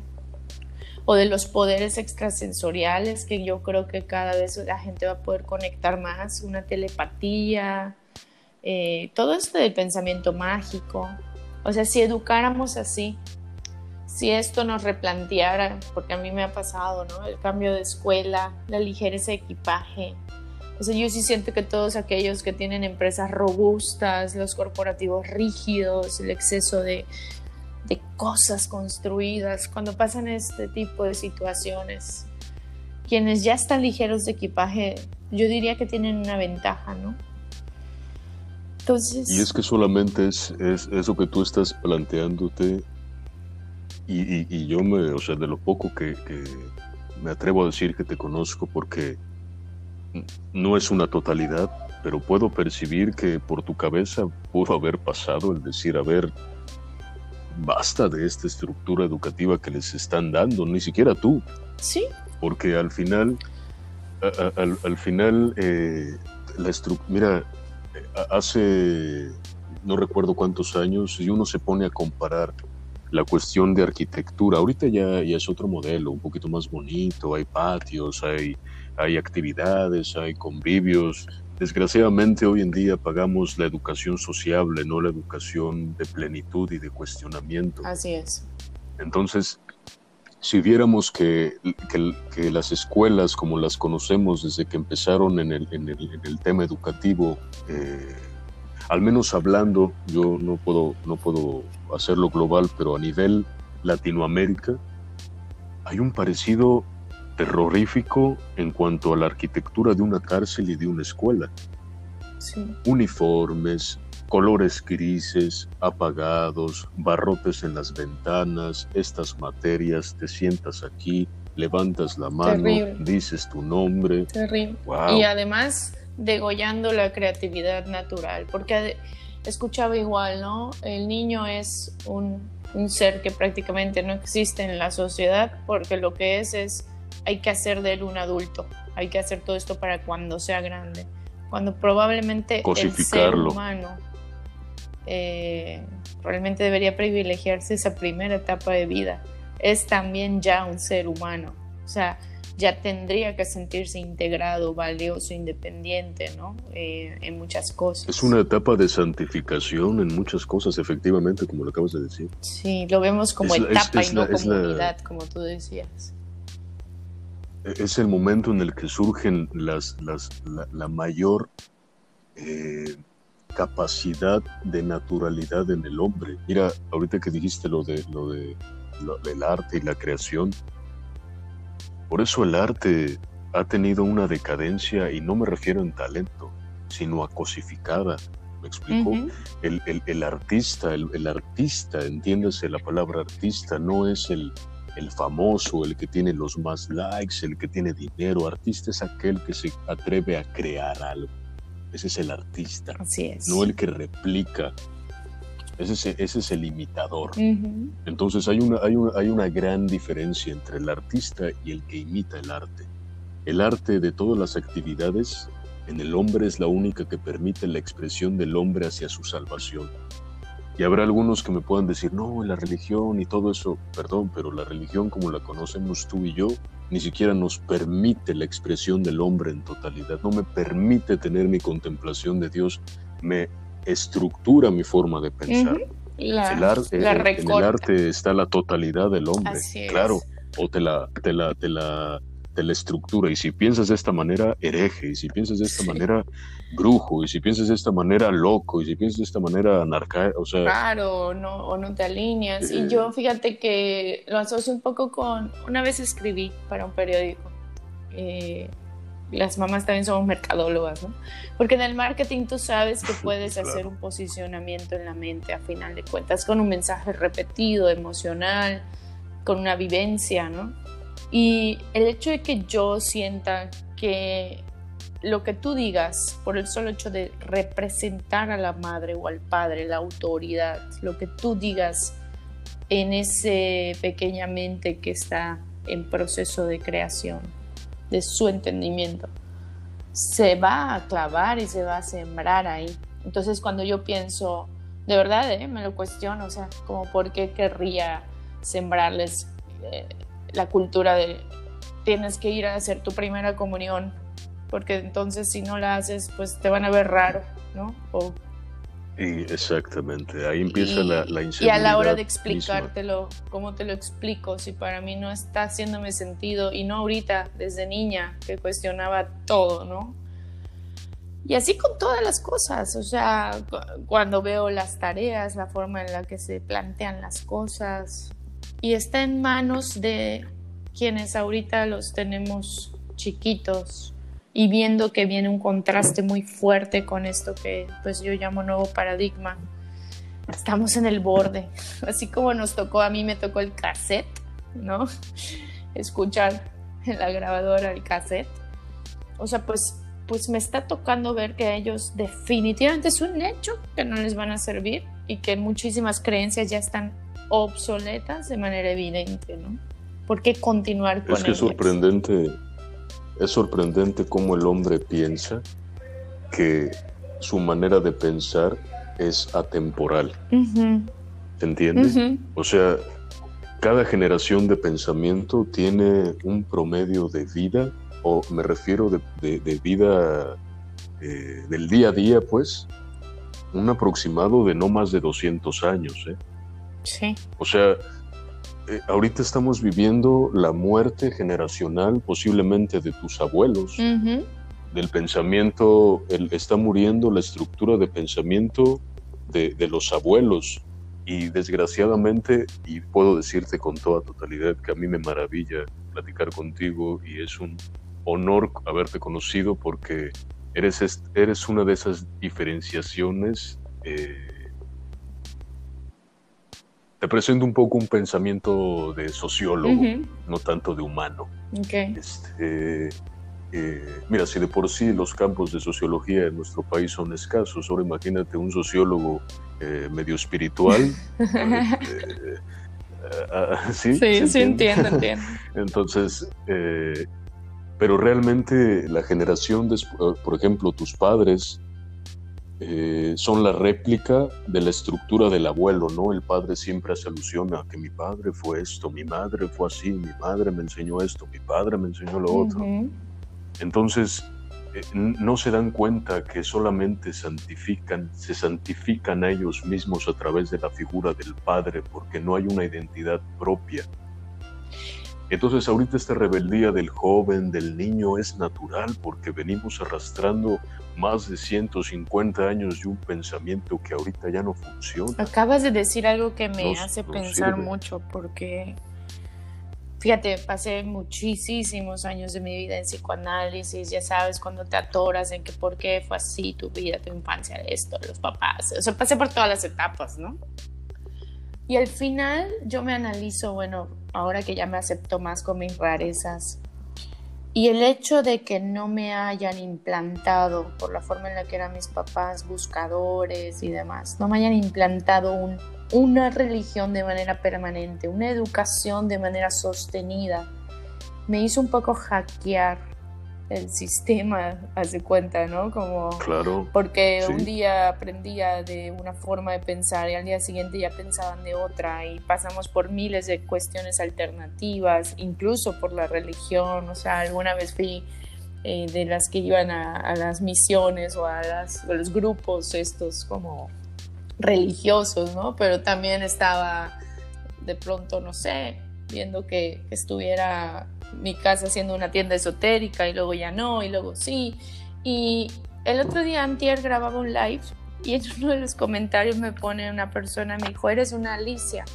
o de los poderes extrasensoriales que yo creo que cada vez la gente va a poder conectar más, una telepatía, eh, todo esto del pensamiento mágico. O sea, si educáramos así, si esto nos replanteara, porque a mí me ha pasado, ¿no? El cambio de escuela, la ligereza de equipaje. O sea, yo sí siento que todos aquellos que tienen empresas robustas, los corporativos rígidos, el exceso de, cosas construidas, cuando pasan este tipo de situaciones, quienes ya están ligeros de equipaje, yo diría que tienen una ventaja, ¿no? Entonces... Y es que solamente es eso que tú estás planteándote y, yo me, o sea, de lo poco que, me atrevo a decir que te conozco, porque no es una totalidad, pero puedo percibir que por tu cabeza pudo haber pasado el decir, a ver, basta de esta estructura educativa que les están dando, ni siquiera tú. Sí. Porque al final, al, final, eh, la estructura, mira, hace no recuerdo cuántos años, y uno se pone a comparar la cuestión de arquitectura. Ahorita ya, ya es otro modelo, un poquito más bonito, hay patios, hay, hay actividades, hay convivios. Desgraciadamente hoy en día pagamos la educación sociable, no la educación de plenitud y de cuestionamiento. Así es. Entonces, si viéramos que, que, las escuelas como las conocemos desde que empezaron en el, en el, en el tema educativo, eh, al menos hablando, yo no puedo, no puedo hacerlo global, pero a nivel Latinoamérica, hay un parecido terrorífico en cuanto a la arquitectura de una cárcel y de una escuela. Uniformes, colores grises, apagados, barrotes en las ventanas, estas materias, te sientas aquí, levantas la mano, dices tu nombre. Terrible. Y además degollando la creatividad natural, porque escuchaba igual, ¿no? El niño es un, un, ser que prácticamente no existe en la sociedad porque lo que es es, hay que hacer de él un adulto, hay que hacer todo esto para cuando sea grande, cuando probablemente el ser humano eh, realmente debería privilegiarse esa primera etapa de vida, es también ya un ser humano, o sea, ya tendría que sentirse integrado, valioso, independiente, ¿no? Eh, en muchas cosas. Es una etapa de santificación en muchas cosas, efectivamente, como lo acabas de decir. Sí, lo vemos como etapa y no como unidad, como tú decías. Es el momento en el que surgen las, las la, mayor eh, capacidad de naturalidad en el hombre. Mira, ahorita que dijiste lo de lo de lo, del arte y la creación, por eso el arte ha tenido una decadencia y no me refiero en talento, sino a cosificada. ¿Me explico? el, artista, el, artista, entiéndase la palabra artista, no es el, el famoso, el que tiene los más likes, el que tiene dinero. Artista es aquel que se atreve a crear algo. Ese es el artista. Así es. No el que replica ese es, el imitador. Entonces hay una, hay, una, hay una gran diferencia entre el artista y el que imita el arte. El arte de todas las actividades en el hombre es la única que permite la expresión del hombre hacia su salvación. Y habrá algunos que me puedan decir, no, la religión y todo eso, perdón, pero la religión como la conocemos tú y yo, ni siquiera nos permite la expresión del hombre en totalidad, no me permite tener mi contemplación de Dios, me estructura mi forma de pensar. el arte, en el arte está la totalidad del hombre, claro, o te la, te la, te la de la estructura. Y si piensas de esta manera, hereje. Y si piensas de esta manera, brujo. Y si piensas de esta manera, loco. Y si piensas de esta manera, anarca. O sea. Claro, no, o no te alineas. y yo, eh. fíjate que lo asocio un poco con. Una vez escribí para un periódico. Eh, las mamás también somos mercadólogas, ¿no? Porque en el marketing tú sabes que puedes hacer un posicionamiento en la mente a final de cuentas con un mensaje repetido, emocional, con una vivencia, ¿no? Y el hecho de que yo sienta que lo que tú digas, por el solo hecho de representar a la madre o al padre, la autoridad, lo que tú digas en ese pequeña mente que está en proceso de creación, de su entendimiento, se va a clavar y se va a sembrar ahí. Entonces cuando yo pienso, de verdad, ¿eh? me lo cuestiono, o sea, como por qué querría sembrarles eh, la cultura de tienes que ir a hacer tu primera comunión, porque entonces si no la haces, pues te van a ver raro, ¿no? Y exactamente, ahí empieza la, la Y a la hora de explicártelo, ¿cómo te lo explico? Si para mí no está haciéndome sentido, y no ahorita, desde niña, que cuestionaba todo, ¿no? Y así con todas las cosas, o sea, cuando veo las tareas, la forma en la que se plantean las cosas, y está en manos de quienes ahorita los tenemos chiquitos y viendo que viene un contraste muy fuerte con esto que pues yo llamo nuevo paradigma. Estamos en el borde, así como nos tocó, a mí me tocó el cassette, ¿no? Escuchar en la grabadora el cassette. O sea, pues, pues me está tocando ver que ellos definitivamente es un hecho que no les van a servir y que muchísimas creencias ya están obsoletas de manera evidente, ¿no? ¿Por qué continuar con Es que es sorprendente, es sorprendente cómo el hombre piensa que su manera de pensar es atemporal. ¿Se entiende? O sea, cada generación de pensamiento tiene un promedio de vida, o me refiero de, vida eh, del día a día, pues, un aproximado de no más de 200 años. ¿eh? Sí. O sea, eh, ahorita estamos viviendo la muerte generacional posiblemente de tus abuelos, del pensamiento, está muriendo la estructura de pensamiento de, de, los abuelos. Y desgraciadamente, y puedo decirte con toda totalidad que a mí me maravilla platicar contigo y es un honor haberte conocido porque eres, eres una de esas diferenciaciones eh, te presento un poco un pensamiento de sociólogo, no tanto de humano. Este, eh, mira, si de por sí los campos de sociología en nuestro país son escasos, ahora imagínate un sociólogo eh, medio espiritual. Este, ah, sí, sí, sí entiendo, entiendo. Entonces, eh, pero realmente la generación, de, por ejemplo, tus padres, eh, son la réplica de la estructura del abuelo, ¿no? El padre siempre hace alusión a que mi padre fue esto, mi madre fue así, mi madre me enseñó esto, mi padre me enseñó lo otro. Entonces, eh, no se dan cuenta que solamente santifican, se santifican a ellos mismos a través de la figura del padre, porque no hay una identidad propia. Entonces ahorita esta rebeldía del joven, del niño, es natural porque venimos arrastrando más de 150 años de un pensamiento que ahorita ya no funciona. Acabas de decir algo que me hace pensar mucho porque, fíjate, pasé muchísimos años de mi vida en psicoanálisis, ya sabes, cuando te atoras en que por qué fue así tu vida, tu infancia, esto, los papás, o sea, pasé por todas las etapas, ¿no? Y al final yo me analizo, bueno, ahora que ya me acepto más con mis rarezas, y el hecho de que no me hayan implantado, por la forma en la que eran mis papás, buscadores y demás, no me hayan implantado un, una religión de manera permanente, una educación de manera sostenida, me hizo un poco hackear el sistema, hace cuenta, ¿no? Como, claro. Porque un día aprendía de una forma de pensar y al día siguiente ya pensaban de otra y pasamos por miles de cuestiones alternativas, incluso por la religión, o sea, alguna vez fui eh, de las que iban a, las misiones o a, los grupos estos como religiosos, ¿no? Pero también estaba de pronto, no sé, viendo que, estuviera mi casa siendo una tienda esotérica y luego ya no, y luego sí. Y el otro día Antier grababa un live y en uno de los comentarios me pone una persona, me dijo, eres una Alicia.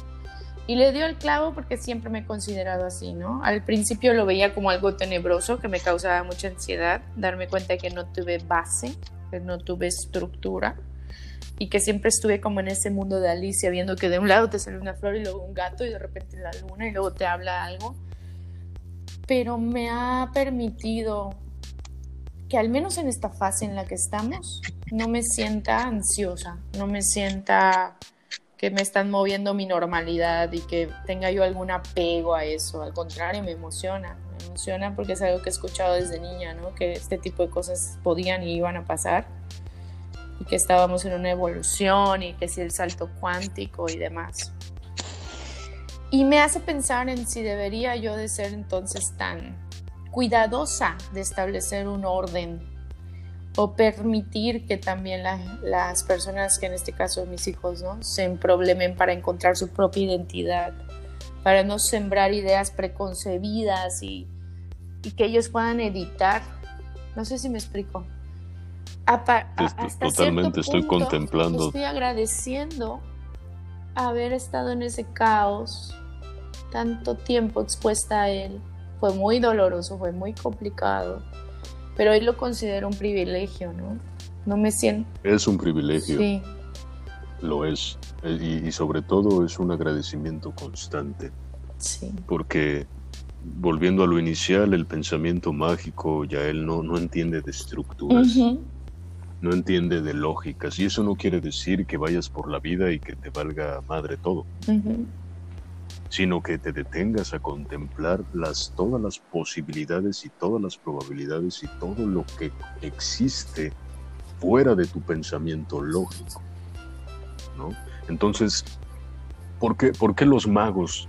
Y le dio el clavo porque siempre me he considerado así, ¿no? Al principio lo veía como algo tenebroso que me causaba mucha ansiedad, darme cuenta que no tuve base, que no tuve estructura y que siempre estuve como en ese mundo de Alicia, viendo que de un lado te sale una flor y luego un gato y de repente la luna y luego te habla algo. Pero me ha permitido que al menos en esta fase en la que estamos, no me sienta ansiosa, no me sienta que me están moviendo mi normalidad y que tenga yo algún apego a eso. Al contrario, me emociona. Me emociona porque es algo que he escuchado desde niña, ¿no? Que este tipo de cosas podían y iban a pasar. Y que estábamos en una evolución y que si el salto cuántico y demás. Y me hace pensar en si debería yo de ser entonces tan cuidadosa de establecer un orden o permitir que también las personas, que en este caso mis hijos, ¿no? se problemen para encontrar su propia identidad, para no sembrar ideas preconcebidas y, que ellos puedan editar. No sé si me explico. totalmente estoy contemplando. Estoy agradeciendo haber estado en ese caos tanto tiempo expuesta a él. Fue muy doloroso, fue muy complicado pero hoy lo considero un privilegio, ¿no? No me siento... Es un privilegio. Sí. Lo es. Eh, y, sobre todo es un agradecimiento constante. Sí. Porque volviendo a lo inicial, el pensamiento mágico ya él no, no entiende de estructuras. No entiende de lógicas. Y eso no quiere decir que vayas por la vida y que te valga madre todo sino que te detengas a contemplar las, todas las posibilidades y todas las probabilidades y todo lo que existe fuera de tu pensamiento lógico. ¿no? Entonces, ¿por qué, por qué los magos?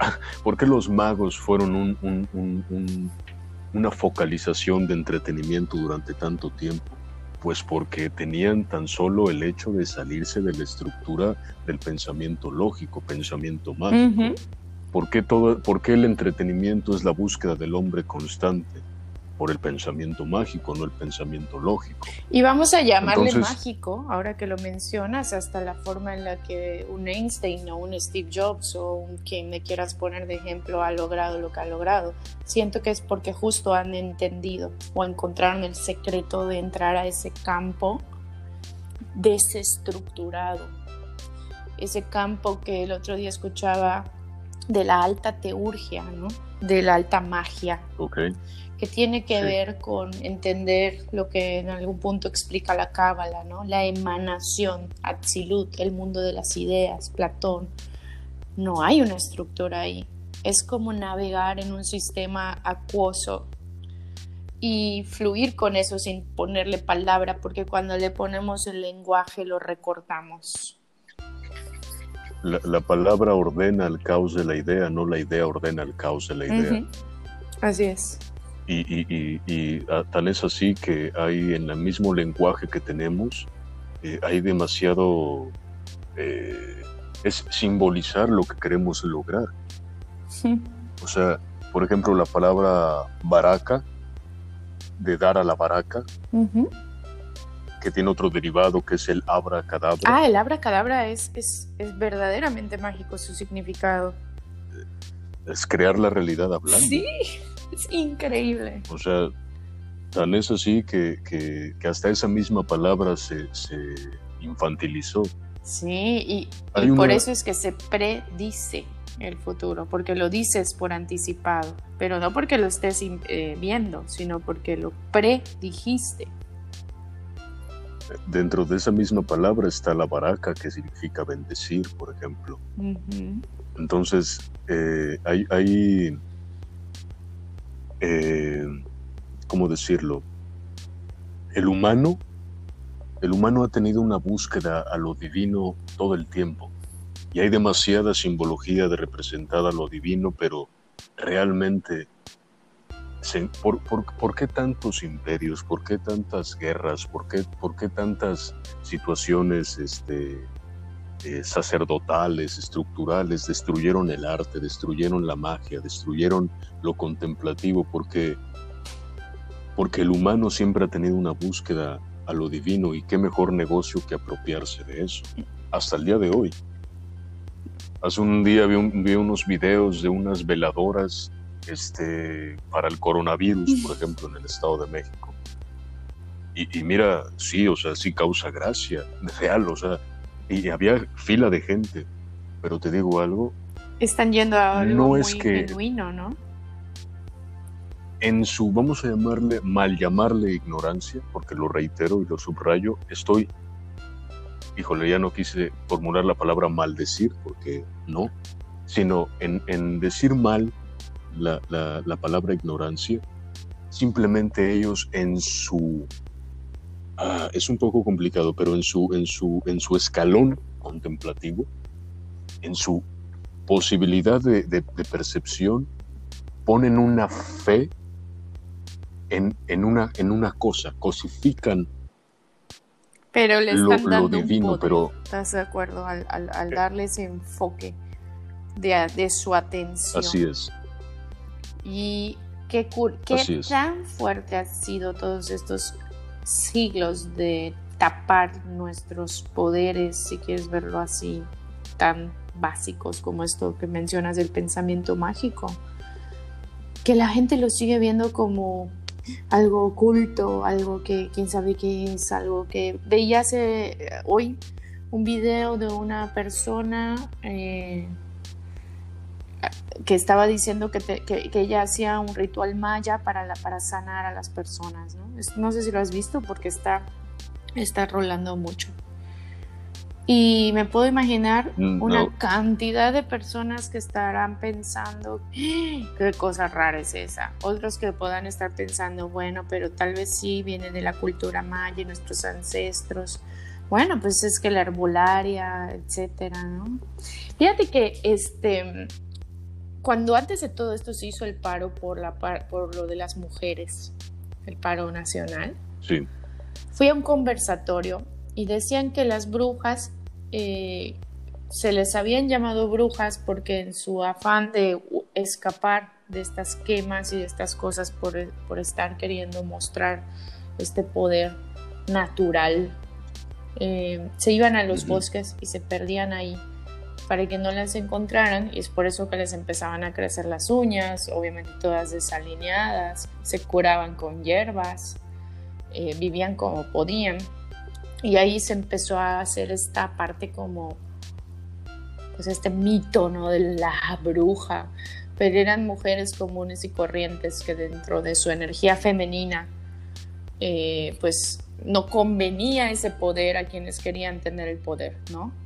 ¿Por qué los magos fueron una focalización de entretenimiento durante tanto tiempo? Pues porque tenían tan solo el hecho de salirse de la estructura del pensamiento lógico, pensamiento mágico. ¿Por, qué todo, ¿Por qué el entretenimiento es la búsqueda del hombre constante? Por el pensamiento mágico, no el pensamiento lógico. Y vamos a llamarle mágico, ahora que lo mencionas, hasta la forma en la que un Einstein o un Steve Jobs o un quien me quieras poner de ejemplo ha logrado lo que ha logrado. Siento que es porque justo han entendido o encontraron el secreto de entrar a ese campo desestructurado. Ese campo que el otro día escuchaba de la alta teurgia, ¿no? De la alta magia. Okay que tiene que ver con entender lo que en algún punto explica la Cábala, ¿no? La emanación, Atzilut, el mundo de las ideas, Platón. No hay una estructura ahí. Es como navegar en un sistema acuoso y fluir con eso sin ponerle palabra, porque cuando le ponemos el lenguaje lo recortamos. La, palabra ordena el caos de la idea, no la idea ordena el caos de la idea. Así es. Y, ah, tan es así que hay en el mismo lenguaje que tenemos, eh, hay demasiado... Eh, es simbolizar lo que queremos lograr. O sea, por ejemplo, la palabra baraca, de dar a la baraca, que tiene otro derivado que es el abracadabra. Ah, el abracadabra es, es, es verdaderamente mágico su significado. Es crear la realidad hablando. Sí. Es increíble. O sea, tan es así que, que, hasta esa misma palabra se, se infantilizó. Sí, y, por eso es que se predice el futuro, porque lo dices por anticipado, pero no porque lo estés eh, viendo, sino porque lo predijiste. Dentro de esa misma palabra está la baraca, que significa bendecir, por ejemplo. Entonces, eh, hay, hay eh, ¿cómo decirlo? El humano, el humano ha tenido una búsqueda a lo divino todo el tiempo. Y hay demasiada simbología de representada a lo divino, pero realmente, ¿por, qué tantos imperios? ¿Por qué tantas guerras? ¿Por qué, por qué tantas situaciones este, eh, sacerdotales, estructurales, destruyeron el arte, destruyeron la magia, destruyeron lo contemplativo, porque, porque el humano siempre ha tenido una búsqueda a lo divino y qué mejor negocio que apropiarse de eso, hasta el día de hoy. Hace un día vi, unos videos de unas veladoras este, para el coronavirus, por ejemplo, en el Estado de México. Y, y, mira, sí, o sea, sí causa gracia, real, o sea, y había fila de gente, pero te digo algo. Están yendo a algo no muy es que genuino, ¿no? En su, vamos a llamarle, mal llamarle ignorancia, porque lo reitero y lo subrayo, estoy, híjole, ya no quise formular la palabra maldecir, porque no, sino en, decir mal la, la palabra ignorancia, simplemente ellos en su Ah, es un poco complicado, pero en su, en su, en su escalón contemplativo, en su posibilidad de, percepción, ponen una fe en, una, en una cosa, cosifican pero le están dando divino, pero ¿estás de acuerdo? Al, al, darle ese enfoque de, de, su atención. Así es. Y qué, qué tan fuerte han sido todos estos siglos de tapar nuestros poderes, si quieres verlo así, tan básicos como esto que mencionas del pensamiento mágico, que la gente lo sigue viendo como algo oculto, algo que quién sabe qué es, algo que veía hace hoy un video de una persona eh, que estaba diciendo que, que, ella hacía un ritual maya para, la, para sanar a las personas. ¿no? no sé si lo has visto porque está, está rolando mucho. Y me puedo imaginar mm, una cantidad de personas que estarán pensando, ¡Ah! qué cosa rara es esa. Otros que puedan estar pensando, bueno, pero tal vez sí viene de la cultura maya nuestros ancestros. Bueno, pues es que la herbolaria, etcétera, ¿no? Fíjate que este, cuando antes de todo esto se hizo el paro por, la, por lo de las mujeres, el paro nacional, sí. fui a un conversatorio y decían que las brujas eh, se les habían llamado brujas porque en su afán de escapar de estas quemas y de estas cosas por, por estar queriendo mostrar este poder natural, eh, se iban a los bosques y se perdían ahí para que no las encontraran y es por eso que les empezaban a crecer las uñas, obviamente todas desalineadas, se curaban con hierbas, eh, vivían como podían y ahí se empezó a hacer esta parte como pues este mito ¿no? de la bruja, pero eran mujeres comunes y corrientes que dentro de su energía femenina eh, pues no convenía ese poder a quienes querían tener el poder, ¿no?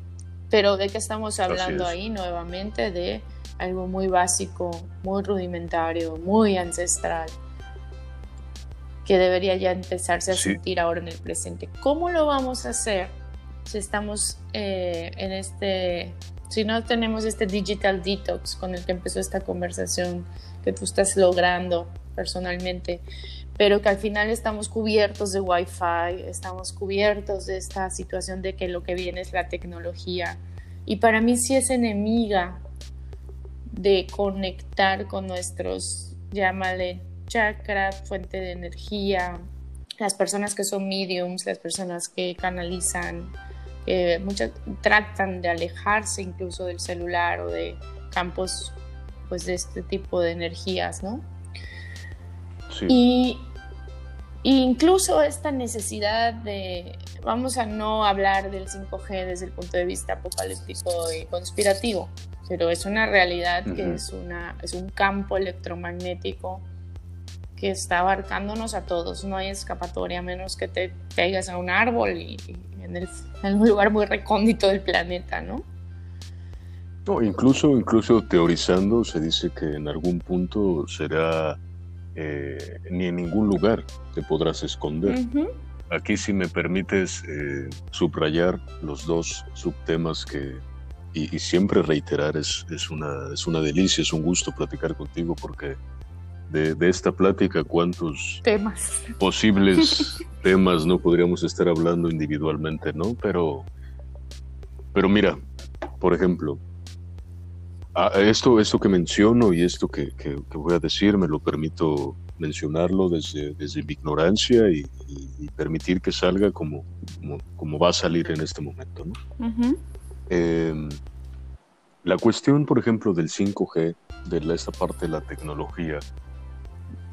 Pero de qué estamos hablando ahí nuevamente de algo muy básico, muy rudimentario, muy ancestral, que debería ya empezarse a sentir ahora en el presente. ¿Cómo lo vamos a hacer si estamos eh, en este, si no tenemos este digital detox con el que empezó esta conversación que tú estás logrando personalmente? Pero que al final estamos cubiertos de Wi-Fi, estamos cubiertos de esta situación de que lo que viene es la tecnología. Y para mí sí es enemiga de conectar con nuestros, llámale chakra, fuente de energía, las personas que son mediums, las personas que canalizan, muchas tratan de alejarse incluso del celular o de campos pues de este tipo de energías, ¿no? Y, incluso esta necesidad de, vamos a no hablar del 5G desde el punto de vista apocalíptico y conspirativo, pero es una realidad que es, una, es un campo electromagnético que está abarcándonos a todos. No hay escapatoria a menos que te pegues a un árbol y, en, el, en, un lugar muy recóndito del planeta, ¿no? No, incluso, incluso teorizando se dice que en algún punto será eh, ni en ningún lugar te podrás esconder. Aquí si me permites eh, subrayar los dos subtemas que, y, siempre reiterar, es, es, una, es una delicia, es un gusto platicar contigo porque de, de esta plática cuántos temas posibles temas no podríamos estar hablando individualmente, ¿no? Pero, pero mira, por ejemplo, esto, esto que menciono y esto que, que, voy a decir me lo permito mencionarlo desde, desde mi ignorancia y, permitir que salga como, como, va a salir en este momento. ¿no? Em, la cuestión, por ejemplo, del 5G, de esta parte de la tecnología,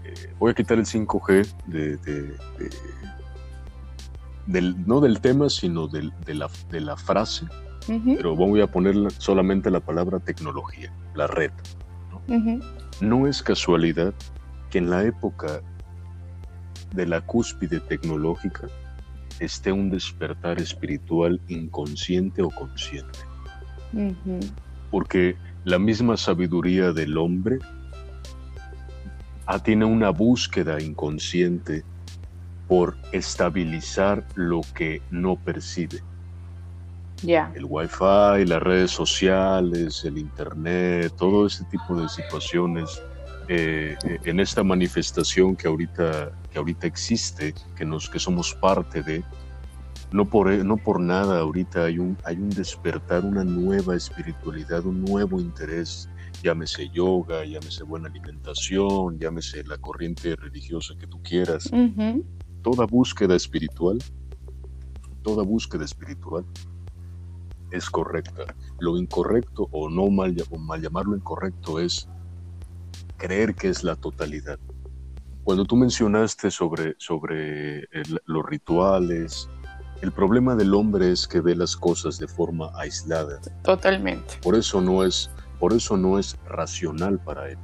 eh, voy a quitar el 5G de, del, no del tema, sino de, la, de la frase pero voy a poner solamente la palabra tecnología, la red. ¿no? es casualidad que en la época de la cúspide tecnológica esté un despertar espiritual inconsciente o consciente. Porque la misma sabiduría del hombre ah, tiene una búsqueda inconsciente por estabilizar lo que no percibe. El wifi, las redes sociales, el internet, todo ese tipo de situaciones eh, eh, en esta manifestación que ahorita, que ahorita existe, que, nos, que somos parte de, no por, no por nada ahorita hay un, hay un despertar, una nueva espiritualidad, un nuevo interés, llámese yoga, llámese buena alimentación, llámese la corriente religiosa que tú quieras. Toda búsqueda espiritual, toda búsqueda espiritual es correcta. Lo incorrecto o no mal, o mal llamarlo incorrecto es creer que es la totalidad. Cuando tú mencionaste sobre, sobre los rituales, el problema del hombre es que ve las cosas de forma aislada. Totalmente. Por eso no es, por eso no es racional para él.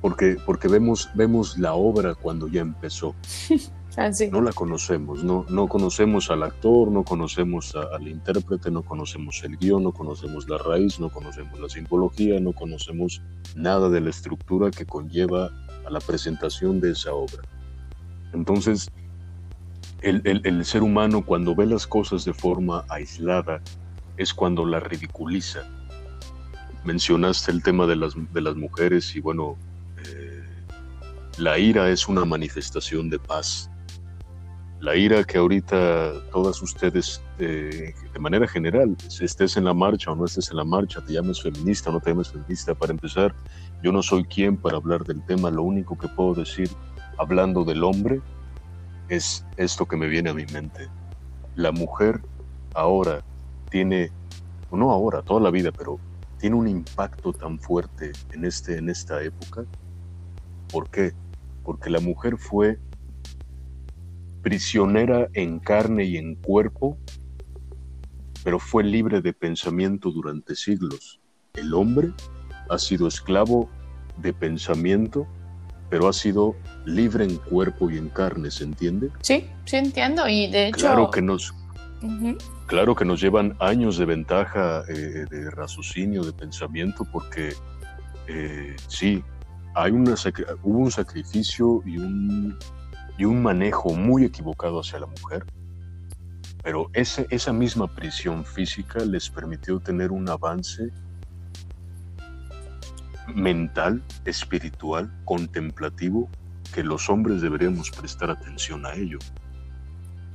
porque, porque vemos, vemos la obra cuando ya empezó. Ah, no la conocemos, no, no conocemos al actor, no conocemos al intérprete, no conocemos el guion, no conocemos la raíz, no conocemos la simbología, no conocemos nada de la estructura que conlleva a la presentación de esa obra. Entonces, el, ser humano cuando ve las cosas de forma aislada es cuando la ridiculiza. Mencionaste el tema de las, de las mujeres y bueno, eh, la ira es una manifestación de paz la ira que ahorita todas ustedes, eh, de manera general, estés en la marcha o no estés en la marcha, te llames feminista o no te llames feminista, para empezar, yo no soy quien para hablar del tema, lo único que puedo decir hablando del hombre es esto que me viene a mi mente. La mujer ahora tiene, no ahora, toda la vida, pero tiene un impacto tan fuerte en, este, en esta época. ¿Por qué? Porque la mujer fue prisionera en carne y en cuerpo, pero fue libre de pensamiento durante siglos. El hombre ha sido esclavo de pensamiento, pero ha sido libre en cuerpo y en carne, ¿se entiende? Sí, sí entiendo. Y de hecho... Claro que nos, claro que nos llevan años de ventaja eh, de raciocinio, de pensamiento, porque eh, sí, hay una, hubo un sacrificio y un y un manejo muy equivocado hacia la mujer, pero ese, esa misma prisión física les permitió tener un avance mental, espiritual, contemplativo, que los hombres deberíamos prestar atención a ello.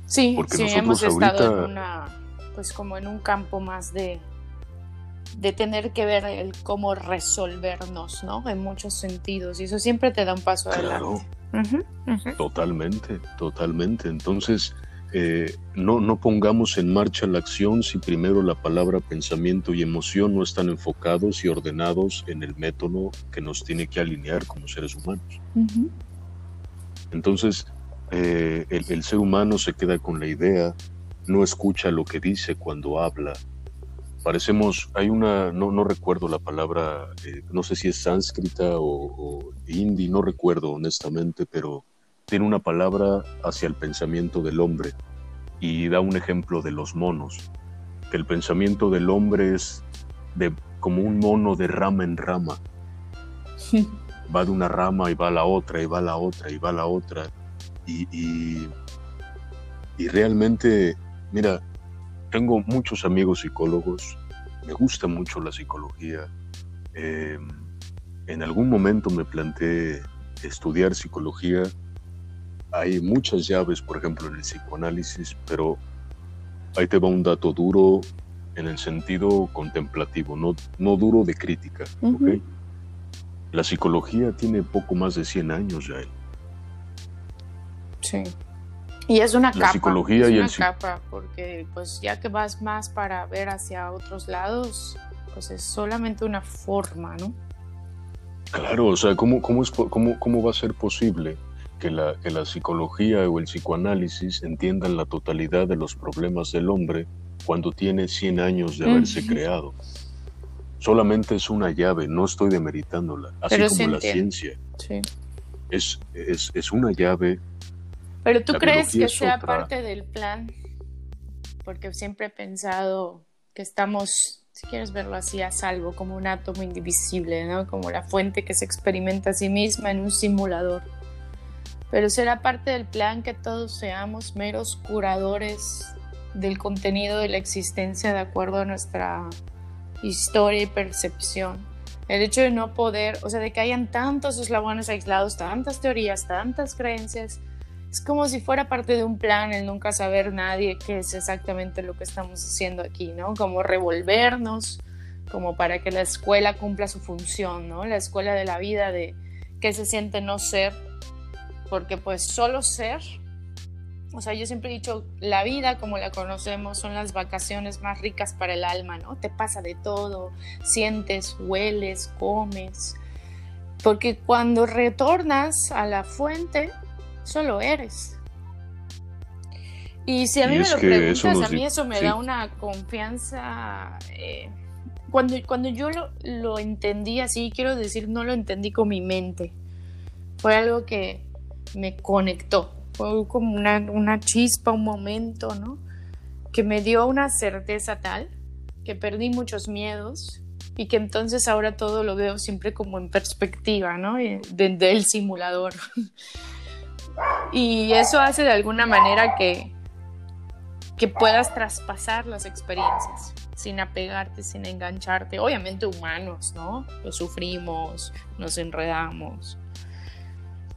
Sí, Porque sí, hemos estado en una, pues como en un campo más de, de tener que ver el cómo resolvernos, ¿no? En muchos sentidos, y eso siempre te da un paso adelante. Totalmente, totalmente. Entonces, eh, no, no pongamos en marcha la acción si primero la palabra pensamiento y emoción no están enfocados y ordenados en el método que nos tiene que alinear como seres humanos. Entonces, eh, el, el, ser humano se queda con la idea, no escucha lo que dice cuando habla, parecemos, hay una, no, no recuerdo la palabra, eh, no sé si es sánscrita o, hindi, no recuerdo honestamente, pero tiene una palabra hacia el pensamiento del hombre y da un ejemplo de los monos, que el pensamiento del hombre es de, como un mono de rama en rama. va de una rama y va a la otra, y va a la otra, y va a la otra. Y, y, realmente, mira, tengo muchos amigos psicólogos, me gusta mucho la psicología. Eh, en algún momento me planteé estudiar psicología. Hay muchas llaves, por ejemplo, en el psicoanálisis, pero ahí te va un dato duro en el sentido contemplativo, no, no duro de crítica. La psicología tiene poco más de 100 años ya. Sí. Y es una la Psicología y una capa, porque pues ya que vas más para ver hacia otros lados, pues es solamente una forma, ¿no? Claro, o sea, ¿cómo, cómo, es, cómo, cómo va a ser posible que la, que la psicología o el psicoanálisis entiendan la totalidad de los problemas del hombre cuando tiene 100 años de haberse creado? Solamente es una llave, no estoy demeritándola, así como la ciencia. Sí. Es, es, es, una llave. Pero tú crees que sea parte del plan, porque siempre he pensado que estamos si quieres verlo así, a salvo, como un átomo indivisible, ¿no? Como la fuente que se experimenta a sí misma en un simulador. Pero será parte del plan que todos seamos meros curadores del contenido de la existencia de acuerdo a nuestra historia y percepción. El hecho de no poder, o sea, de que hayan tantos eslabones aislados, tantas teorías, tantas creencias, es como si fuera parte de un plan el nunca saber nadie qué es exactamente lo que estamos haciendo aquí, ¿no? Como revolvernos, como para que la escuela cumpla su función, ¿no? La escuela de la vida de qué se siente no ser, porque pues solo ser, o sea, yo siempre he dicho, la vida como la conocemos son las vacaciones más ricas para el alma, ¿no? Te pasa de todo, sientes, hueles, comes, porque cuando retornas a la fuente, solo eres. Y si a mí me lo preguntas, a mí eso me da una confianza. Eh, cuando, cuando yo lo, lo, entendí así, quiero decir, no lo entendí con mi mente. Fue algo que me conectó. Fue como una, una chispa, un momento, ¿no? Que me dio una certeza tal que perdí muchos miedos y que entonces ahora todo lo veo siempre como en perspectiva, ¿no? Desde el simulador. Y eso hace de alguna manera que, que puedas traspasar las experiencias sin apegarte, sin engancharte. Obviamente humanos, ¿no? Lo sufrimos, nos enredamos.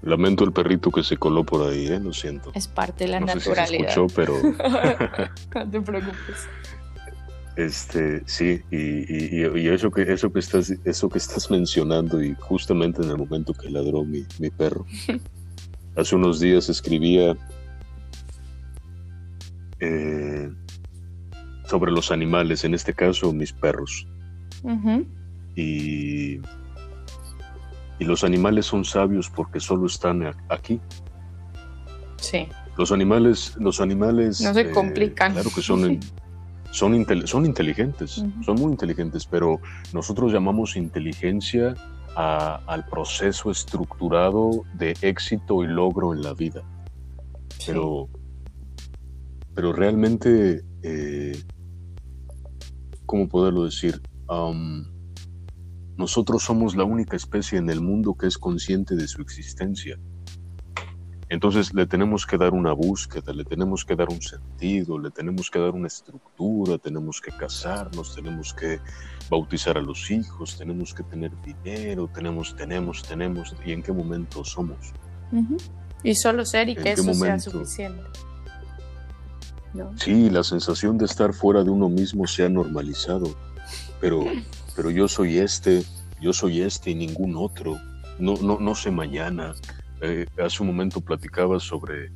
Lamento el perrito que se coló por ahí, ¿eh? Lo siento. Es parte de la naturalidad. Sé si se escuchó, pero... no te preocupes. Este, sí, y, y, eso, que, eso, que estás, eso que estás mencionando, y justamente en el momento que ladró mi, mi perro, Hace unos días escribía eh, sobre los animales, en este caso mis perros. y, y los animales son sabios porque solo están aquí. Sí. Los animales, los animales. No se eh, complican. Claro que son, son, son inteligentes, son muy inteligentes, pero nosotros llamamos inteligencia al proceso estructurado de éxito y logro en la vida. Pero, pero realmente, eh, ¿cómo poderlo decir? nosotros somos la única especie en el mundo que es consciente de su existencia. Entonces le tenemos que dar una búsqueda, le tenemos que dar un sentido, le tenemos que dar una estructura, tenemos que casarnos, tenemos que bautizar a los hijos, tenemos que tener dinero, tenemos, tenemos, tenemos, y en qué momento somos. Y solo ser y que eso sea suficiente. Sí, la sensación de estar fuera de uno mismo se ha normalizado, pero, pero yo soy este, yo soy este y ningún otro, no, no, no sé mañana, eh, hace un momento platicabas sobre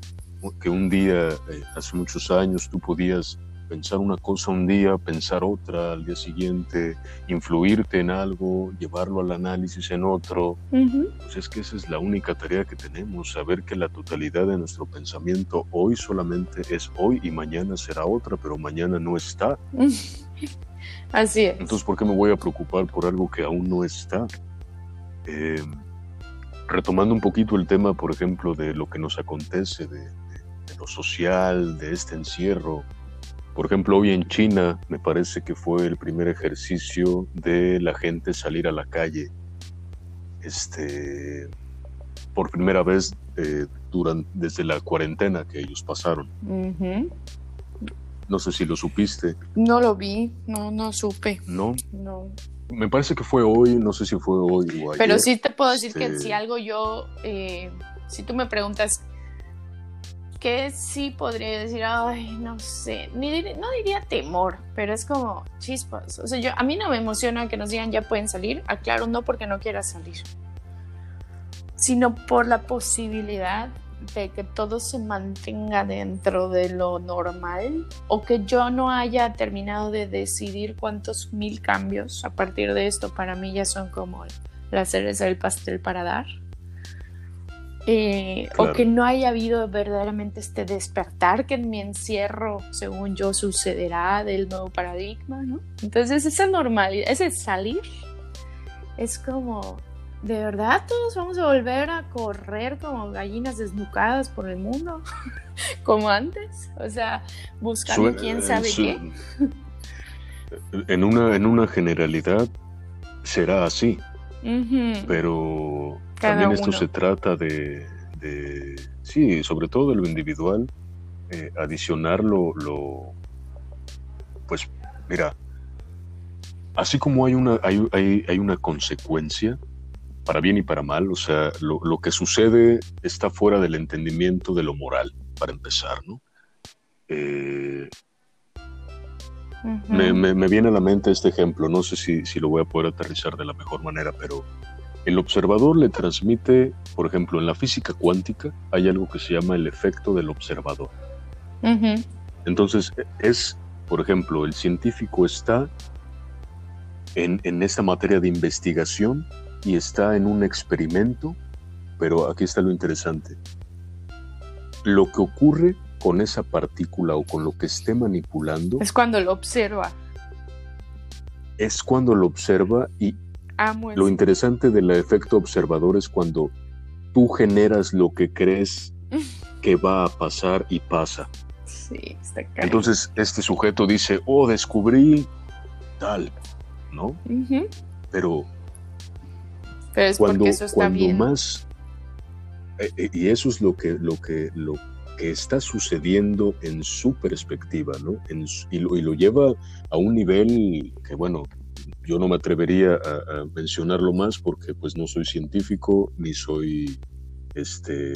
que un día, eh, hace muchos años, tú podías pensar una cosa un día, pensar otra al día siguiente, influirte en algo, llevarlo al análisis en otro. Pues es que esa es la única tarea que tenemos, saber que la totalidad de nuestro pensamiento hoy solamente es hoy y mañana será otra, pero mañana no está. Así es. Entonces, ¿por qué me voy a preocupar por algo que aún no está? Eh, retomando un poquito el tema, por ejemplo, de lo que nos acontece, de, lo social, de este encierro. Por ejemplo, hoy en China me parece que fue el primer ejercicio de la gente salir a la calle. este, por primera vez eh, durante, desde la cuarentena que ellos pasaron. No sé si lo supiste. No lo vi, no, no supe. No. No. Me parece que fue hoy, no sé si fue hoy o ayer. Pero sí te puedo decir que Este- si algo yo, eh, si tú me preguntas que sí podría decir, ay, no sé, ni dir- no diría temor, pero es como chispas. O sea, yo, a mí no me emociona que nos digan ya pueden salir, aclaro, no porque no quiera salir, sino por la posibilidad de que todo se mantenga dentro de lo normal o que yo no haya terminado de decidir cuántos mil cambios a partir de esto para mí ya son como la cereza del pastel para dar. Eh, Claro. O que no haya habido verdaderamente este despertar que en mi encierro, según yo, sucederá del nuevo paradigma, ¿no? Entonces esa normalidad, ese salir, es como, ¿de verdad todos vamos a volver a correr como gallinas desnucadas por el mundo? como antes, o sea, buscando Suena- quién sabe su- qué. En una, en una generalidad será así, pero Cada también esto uno. se trata de, de- sí, sobre todo de lo individual, eh, adicionar lo, lo- pues mira, así como hay una, hay, hay, hay una consecuencia, para bien y para mal, o sea, lo, lo que sucede está fuera del entendimiento de lo moral, para empezar, ¿no? Eh, me, me- me viene a la mente este ejemplo, no sé si, si lo voy a poder aterrizar de la mejor manera, pero el observador le transmite, por ejemplo, en la física cuántica hay algo que se llama el efecto del observador. Entonces, es, por ejemplo, el científico está en, en esta materia de investigación y está en un experimento, pero aquí está lo interesante. Lo que ocurre con esa partícula o con lo que esté manipulando Es cuando lo observa. es cuando lo observa y Amo lo eso. interesante del efecto observador es cuando tú generas lo que crees que va a pasar y pasa. Sí, está cañón. Entonces este sujeto dice, oh, descubrí tal, ¿no? Pero Pero es cuando, porque eso está cuando bien. más, eh, eh, y eso es lo que, lo que, lo que está sucediendo en su perspectiva, ¿no? En y, lo, y lo lleva a un nivel que, bueno, yo no me atrevería a, a mencionarlo más porque pues no soy científico ni soy este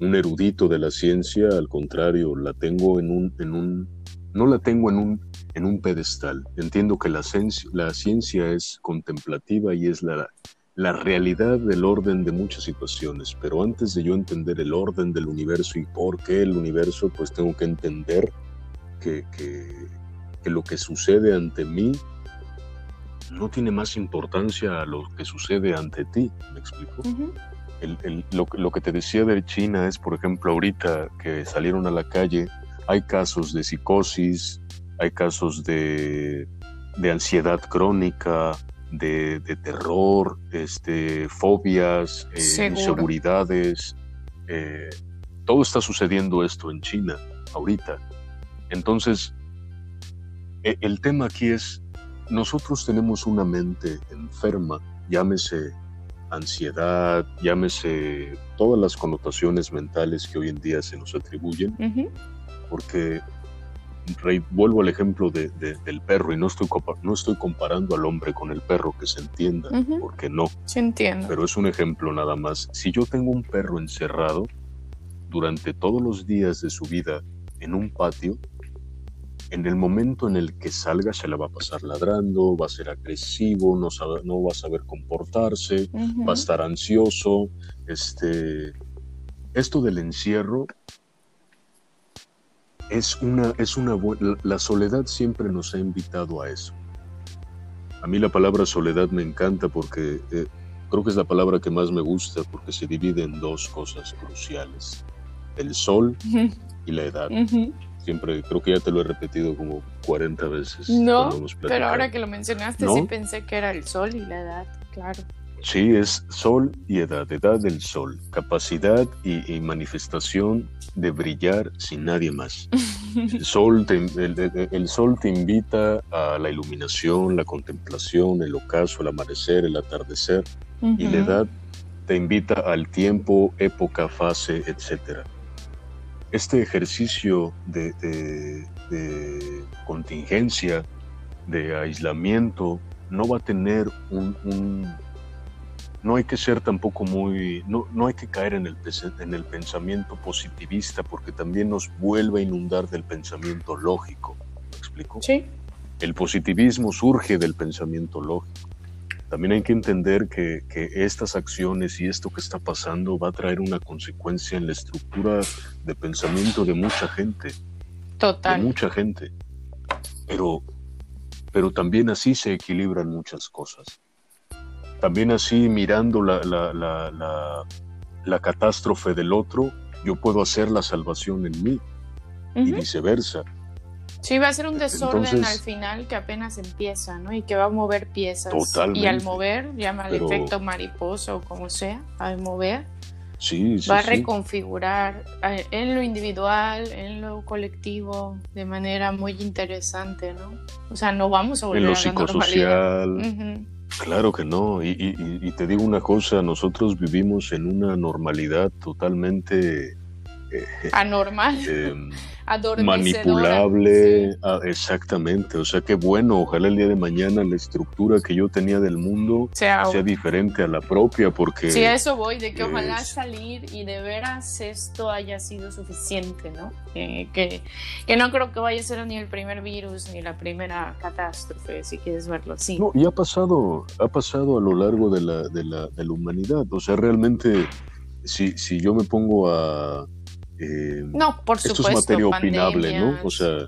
un erudito de la ciencia, al contrario, la tengo en un, en un no la tengo en un, en un pedestal. Entiendo que la, ciencia- la ciencia es contemplativa y es la, la realidad del orden de muchas situaciones, pero antes de yo entender el orden del universo y por qué el universo, pues tengo que entender que, que- que lo que sucede ante mí no tiene más importancia a lo que sucede ante ti, ¿me explico? Ujú. El- el- lo, que- lo que te decía de China es, por ejemplo, ahorita que salieron a la calle, hay casos de psicosis, hay casos de, de ansiedad crónica, de, de terror, este, fobias, eh, inseguridades. eh, todo está sucediendo esto en China ahorita. Entonces, e- el tema aquí es, nosotros tenemos una mente enferma, llámese ansiedad, llámese todas las connotaciones mentales que hoy en día se nos atribuyen, porque Rey, vuelvo al ejemplo de- de- del perro y no estoy, no estoy comparando al hombre con el perro, que se entienda, porque no, Sí entiendo. pero es un ejemplo nada más. Si yo tengo un perro encerrado durante todos los días de su vida en un patio, en el momento en el que salga se la va a pasar ladrando, va a ser agresivo, no, sabe- no va a saber comportarse, va a estar ansioso. Este, esto del encierro es una, es una bu- la- soledad siempre nos ha invitado a eso. A mí la palabra soledad me encanta porque eh, creo que es la palabra que más me gusta porque se divide en dos cosas cruciales: el sol y la edad. Siempre, creo que ya te lo he repetido como 40 veces. No, pero ahora que lo mencionaste, ¿No? sí pensé que era el sol y la edad, claro. Sí, es sol y edad, edad del sol, capacidad y, y manifestación de brillar sin nadie más. El sol, te, el, el- el sol te invita a la iluminación, la contemplación, el ocaso, el amanecer, el atardecer, y la edad te invita al tiempo, época, fase, etc. Este ejercicio de, contingencia, de aislamiento, no va a tener un, no hay que ser tampoco muy, no, no hay que caer en el, en el pensamiento positivista porque también nos vuelve a inundar del pensamiento lógico. ¿Me explico? Sí. El positivismo surge del pensamiento lógico. También hay que entender que, que, estas acciones y esto que está pasando va a traer una consecuencia en la estructura de pensamiento de mucha gente. Total. De mucha gente. Pero, pero también así se equilibran muchas cosas. También así mirando la, la, la, la catástrofe del otro, yo puedo hacer la salvación en mí y viceversa. Sí, va a ser un desorden al final que apenas empieza, ¿no? Y que va a mover piezas. Totalmente. Y al mover, llama el efecto mariposa o como sea, al mover, sí, va a reconfigurar eh, en lo individual, en lo colectivo, de manera muy interesante, ¿no? O sea, no vamos a volver en lo a la psicosocial. Claro que no. Y, y, te digo una cosa, nosotros vivimos en una normalidad totalmente... Eh, Anormal. Eh, manipulable, ah, exactamente. O sea, qué bueno, ojalá el día de mañana la estructura que yo tenía del mundo sea, diferente a la propia, porque... Sí, a eso voy, de que ojalá salir y de veras esto haya sido suficiente, ¿no? que, que no creo que vaya a ser ni el primer virus ni la primera catástrofe, si quieres verlo así. No, y ha pasado, ha pasado a lo largo de la, de la, de la humanidad. O sea, realmente, si, si yo me pongo a eh, no, por supuesto. Esto es materia opinable, ¿no? O sea,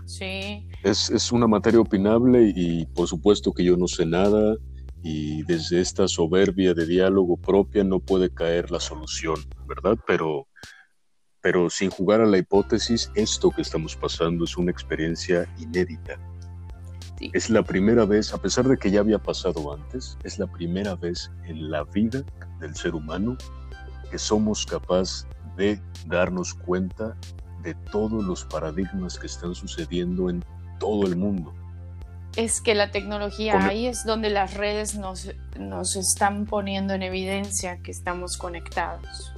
es, es, una materia opinable y por supuesto que yo no sé nada y desde esta soberbia de diálogo propia no puede caer la solución, ¿verdad? Pero, pero sin jugar a la hipótesis, esto que estamos pasando es una experiencia inédita. Es la primera vez, a pesar de que ya había pasado antes, es la primera vez en la vida del ser humano que somos capaces de darnos cuenta de todos los paradigmas que están sucediendo en todo el mundo. Es que la tecnología, ahí es donde las redes nos, nos están poniendo en evidencia que estamos conectados.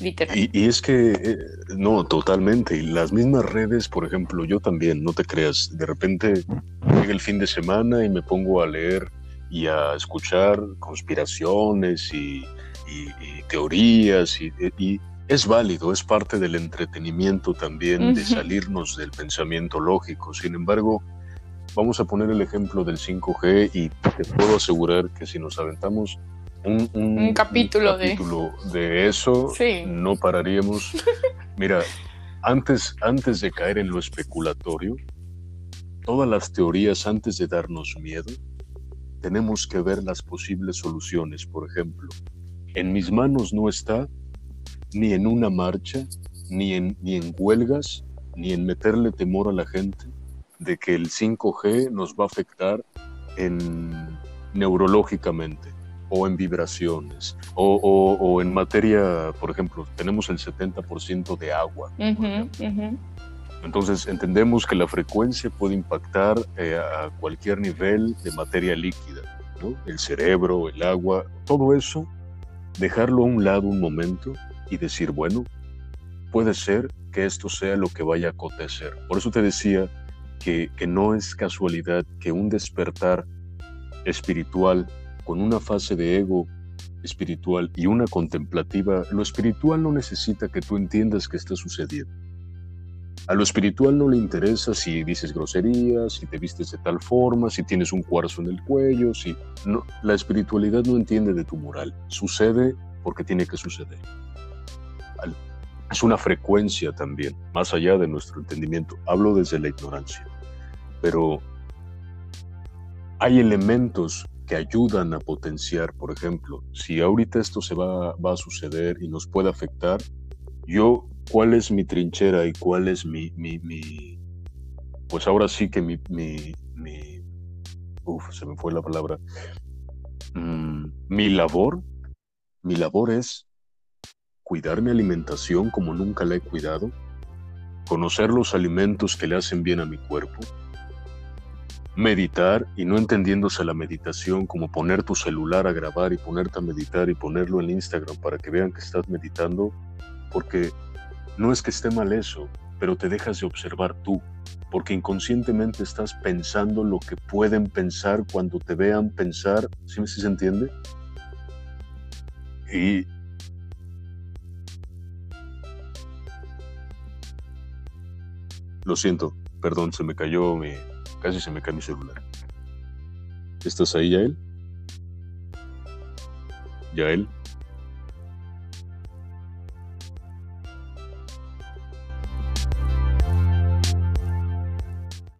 Literalmente. Y, es que, eh, no, totalmente. Y las mismas redes, por ejemplo, yo también, no te creas, de repente llega el fin de semana y me pongo a leer y a escuchar conspiraciones y y, teorías y, es válido, es parte del entretenimiento también de salirnos del pensamiento lógico. Sin embargo, vamos a poner el ejemplo del 5G y te puedo asegurar que si nos aventamos un, capítulo, de... eso, no pararíamos. Mira, antes, antes de caer en lo especulatorio, todas las teorías antes de darnos miedo, tenemos que ver las posibles soluciones. Por ejemplo, en mis manos no está ni en una marcha, ni en, ni en huelgas, ni en meterle temor a la gente de que el 5G nos va a afectar en, neurológicamente o en vibraciones o, en materia, por ejemplo, tenemos el 70% de agua. Entonces entendemos que la frecuencia puede impactar eh, a cualquier nivel de materia líquida, el cerebro, el agua, todo eso dejarlo a un lado un momento y decir, bueno, puede ser que esto sea lo que vaya a acontecer. Por eso te decía que, que no es casualidad que un despertar espiritual con una fase de ego espiritual y una contemplativa, lo espiritual no necesita que tú entiendas qué está sucediendo. A lo espiritual no le interesa si dices groserías, si te vistes de tal forma, si tienes un cuarzo en el cuello, si no, la espiritualidad no entiende de tu moral. Sucede porque tiene que suceder. Es una frecuencia también, más allá de nuestro entendimiento. Hablo desde la ignorancia. Pero hay elementos que ayudan a potenciar, por ejemplo, si ahorita esto se va, va a suceder y nos puede afectar, yo cuál es mi trinchera y cuál es mi, mi, pues ahora sí que mi, mi, mi uf, se me fue la palabra, mm, mi labor, mi labor es cuidar mi alimentación como nunca la he cuidado, conocer los alimentos que le hacen bien a mi cuerpo, meditar y no entendiéndose la meditación como poner tu celular a grabar y ponerte a meditar y ponerlo en Instagram para que vean que estás meditando, porque no es que esté mal eso, pero te dejas de observar tú, porque inconscientemente estás pensando lo que pueden pensar cuando te vean pensar, ¿sí, me se entiende? Y lo siento, perdón, se me cayó mi, casi se me cae mi celular. ¿Estás ahí, Yael? Yael.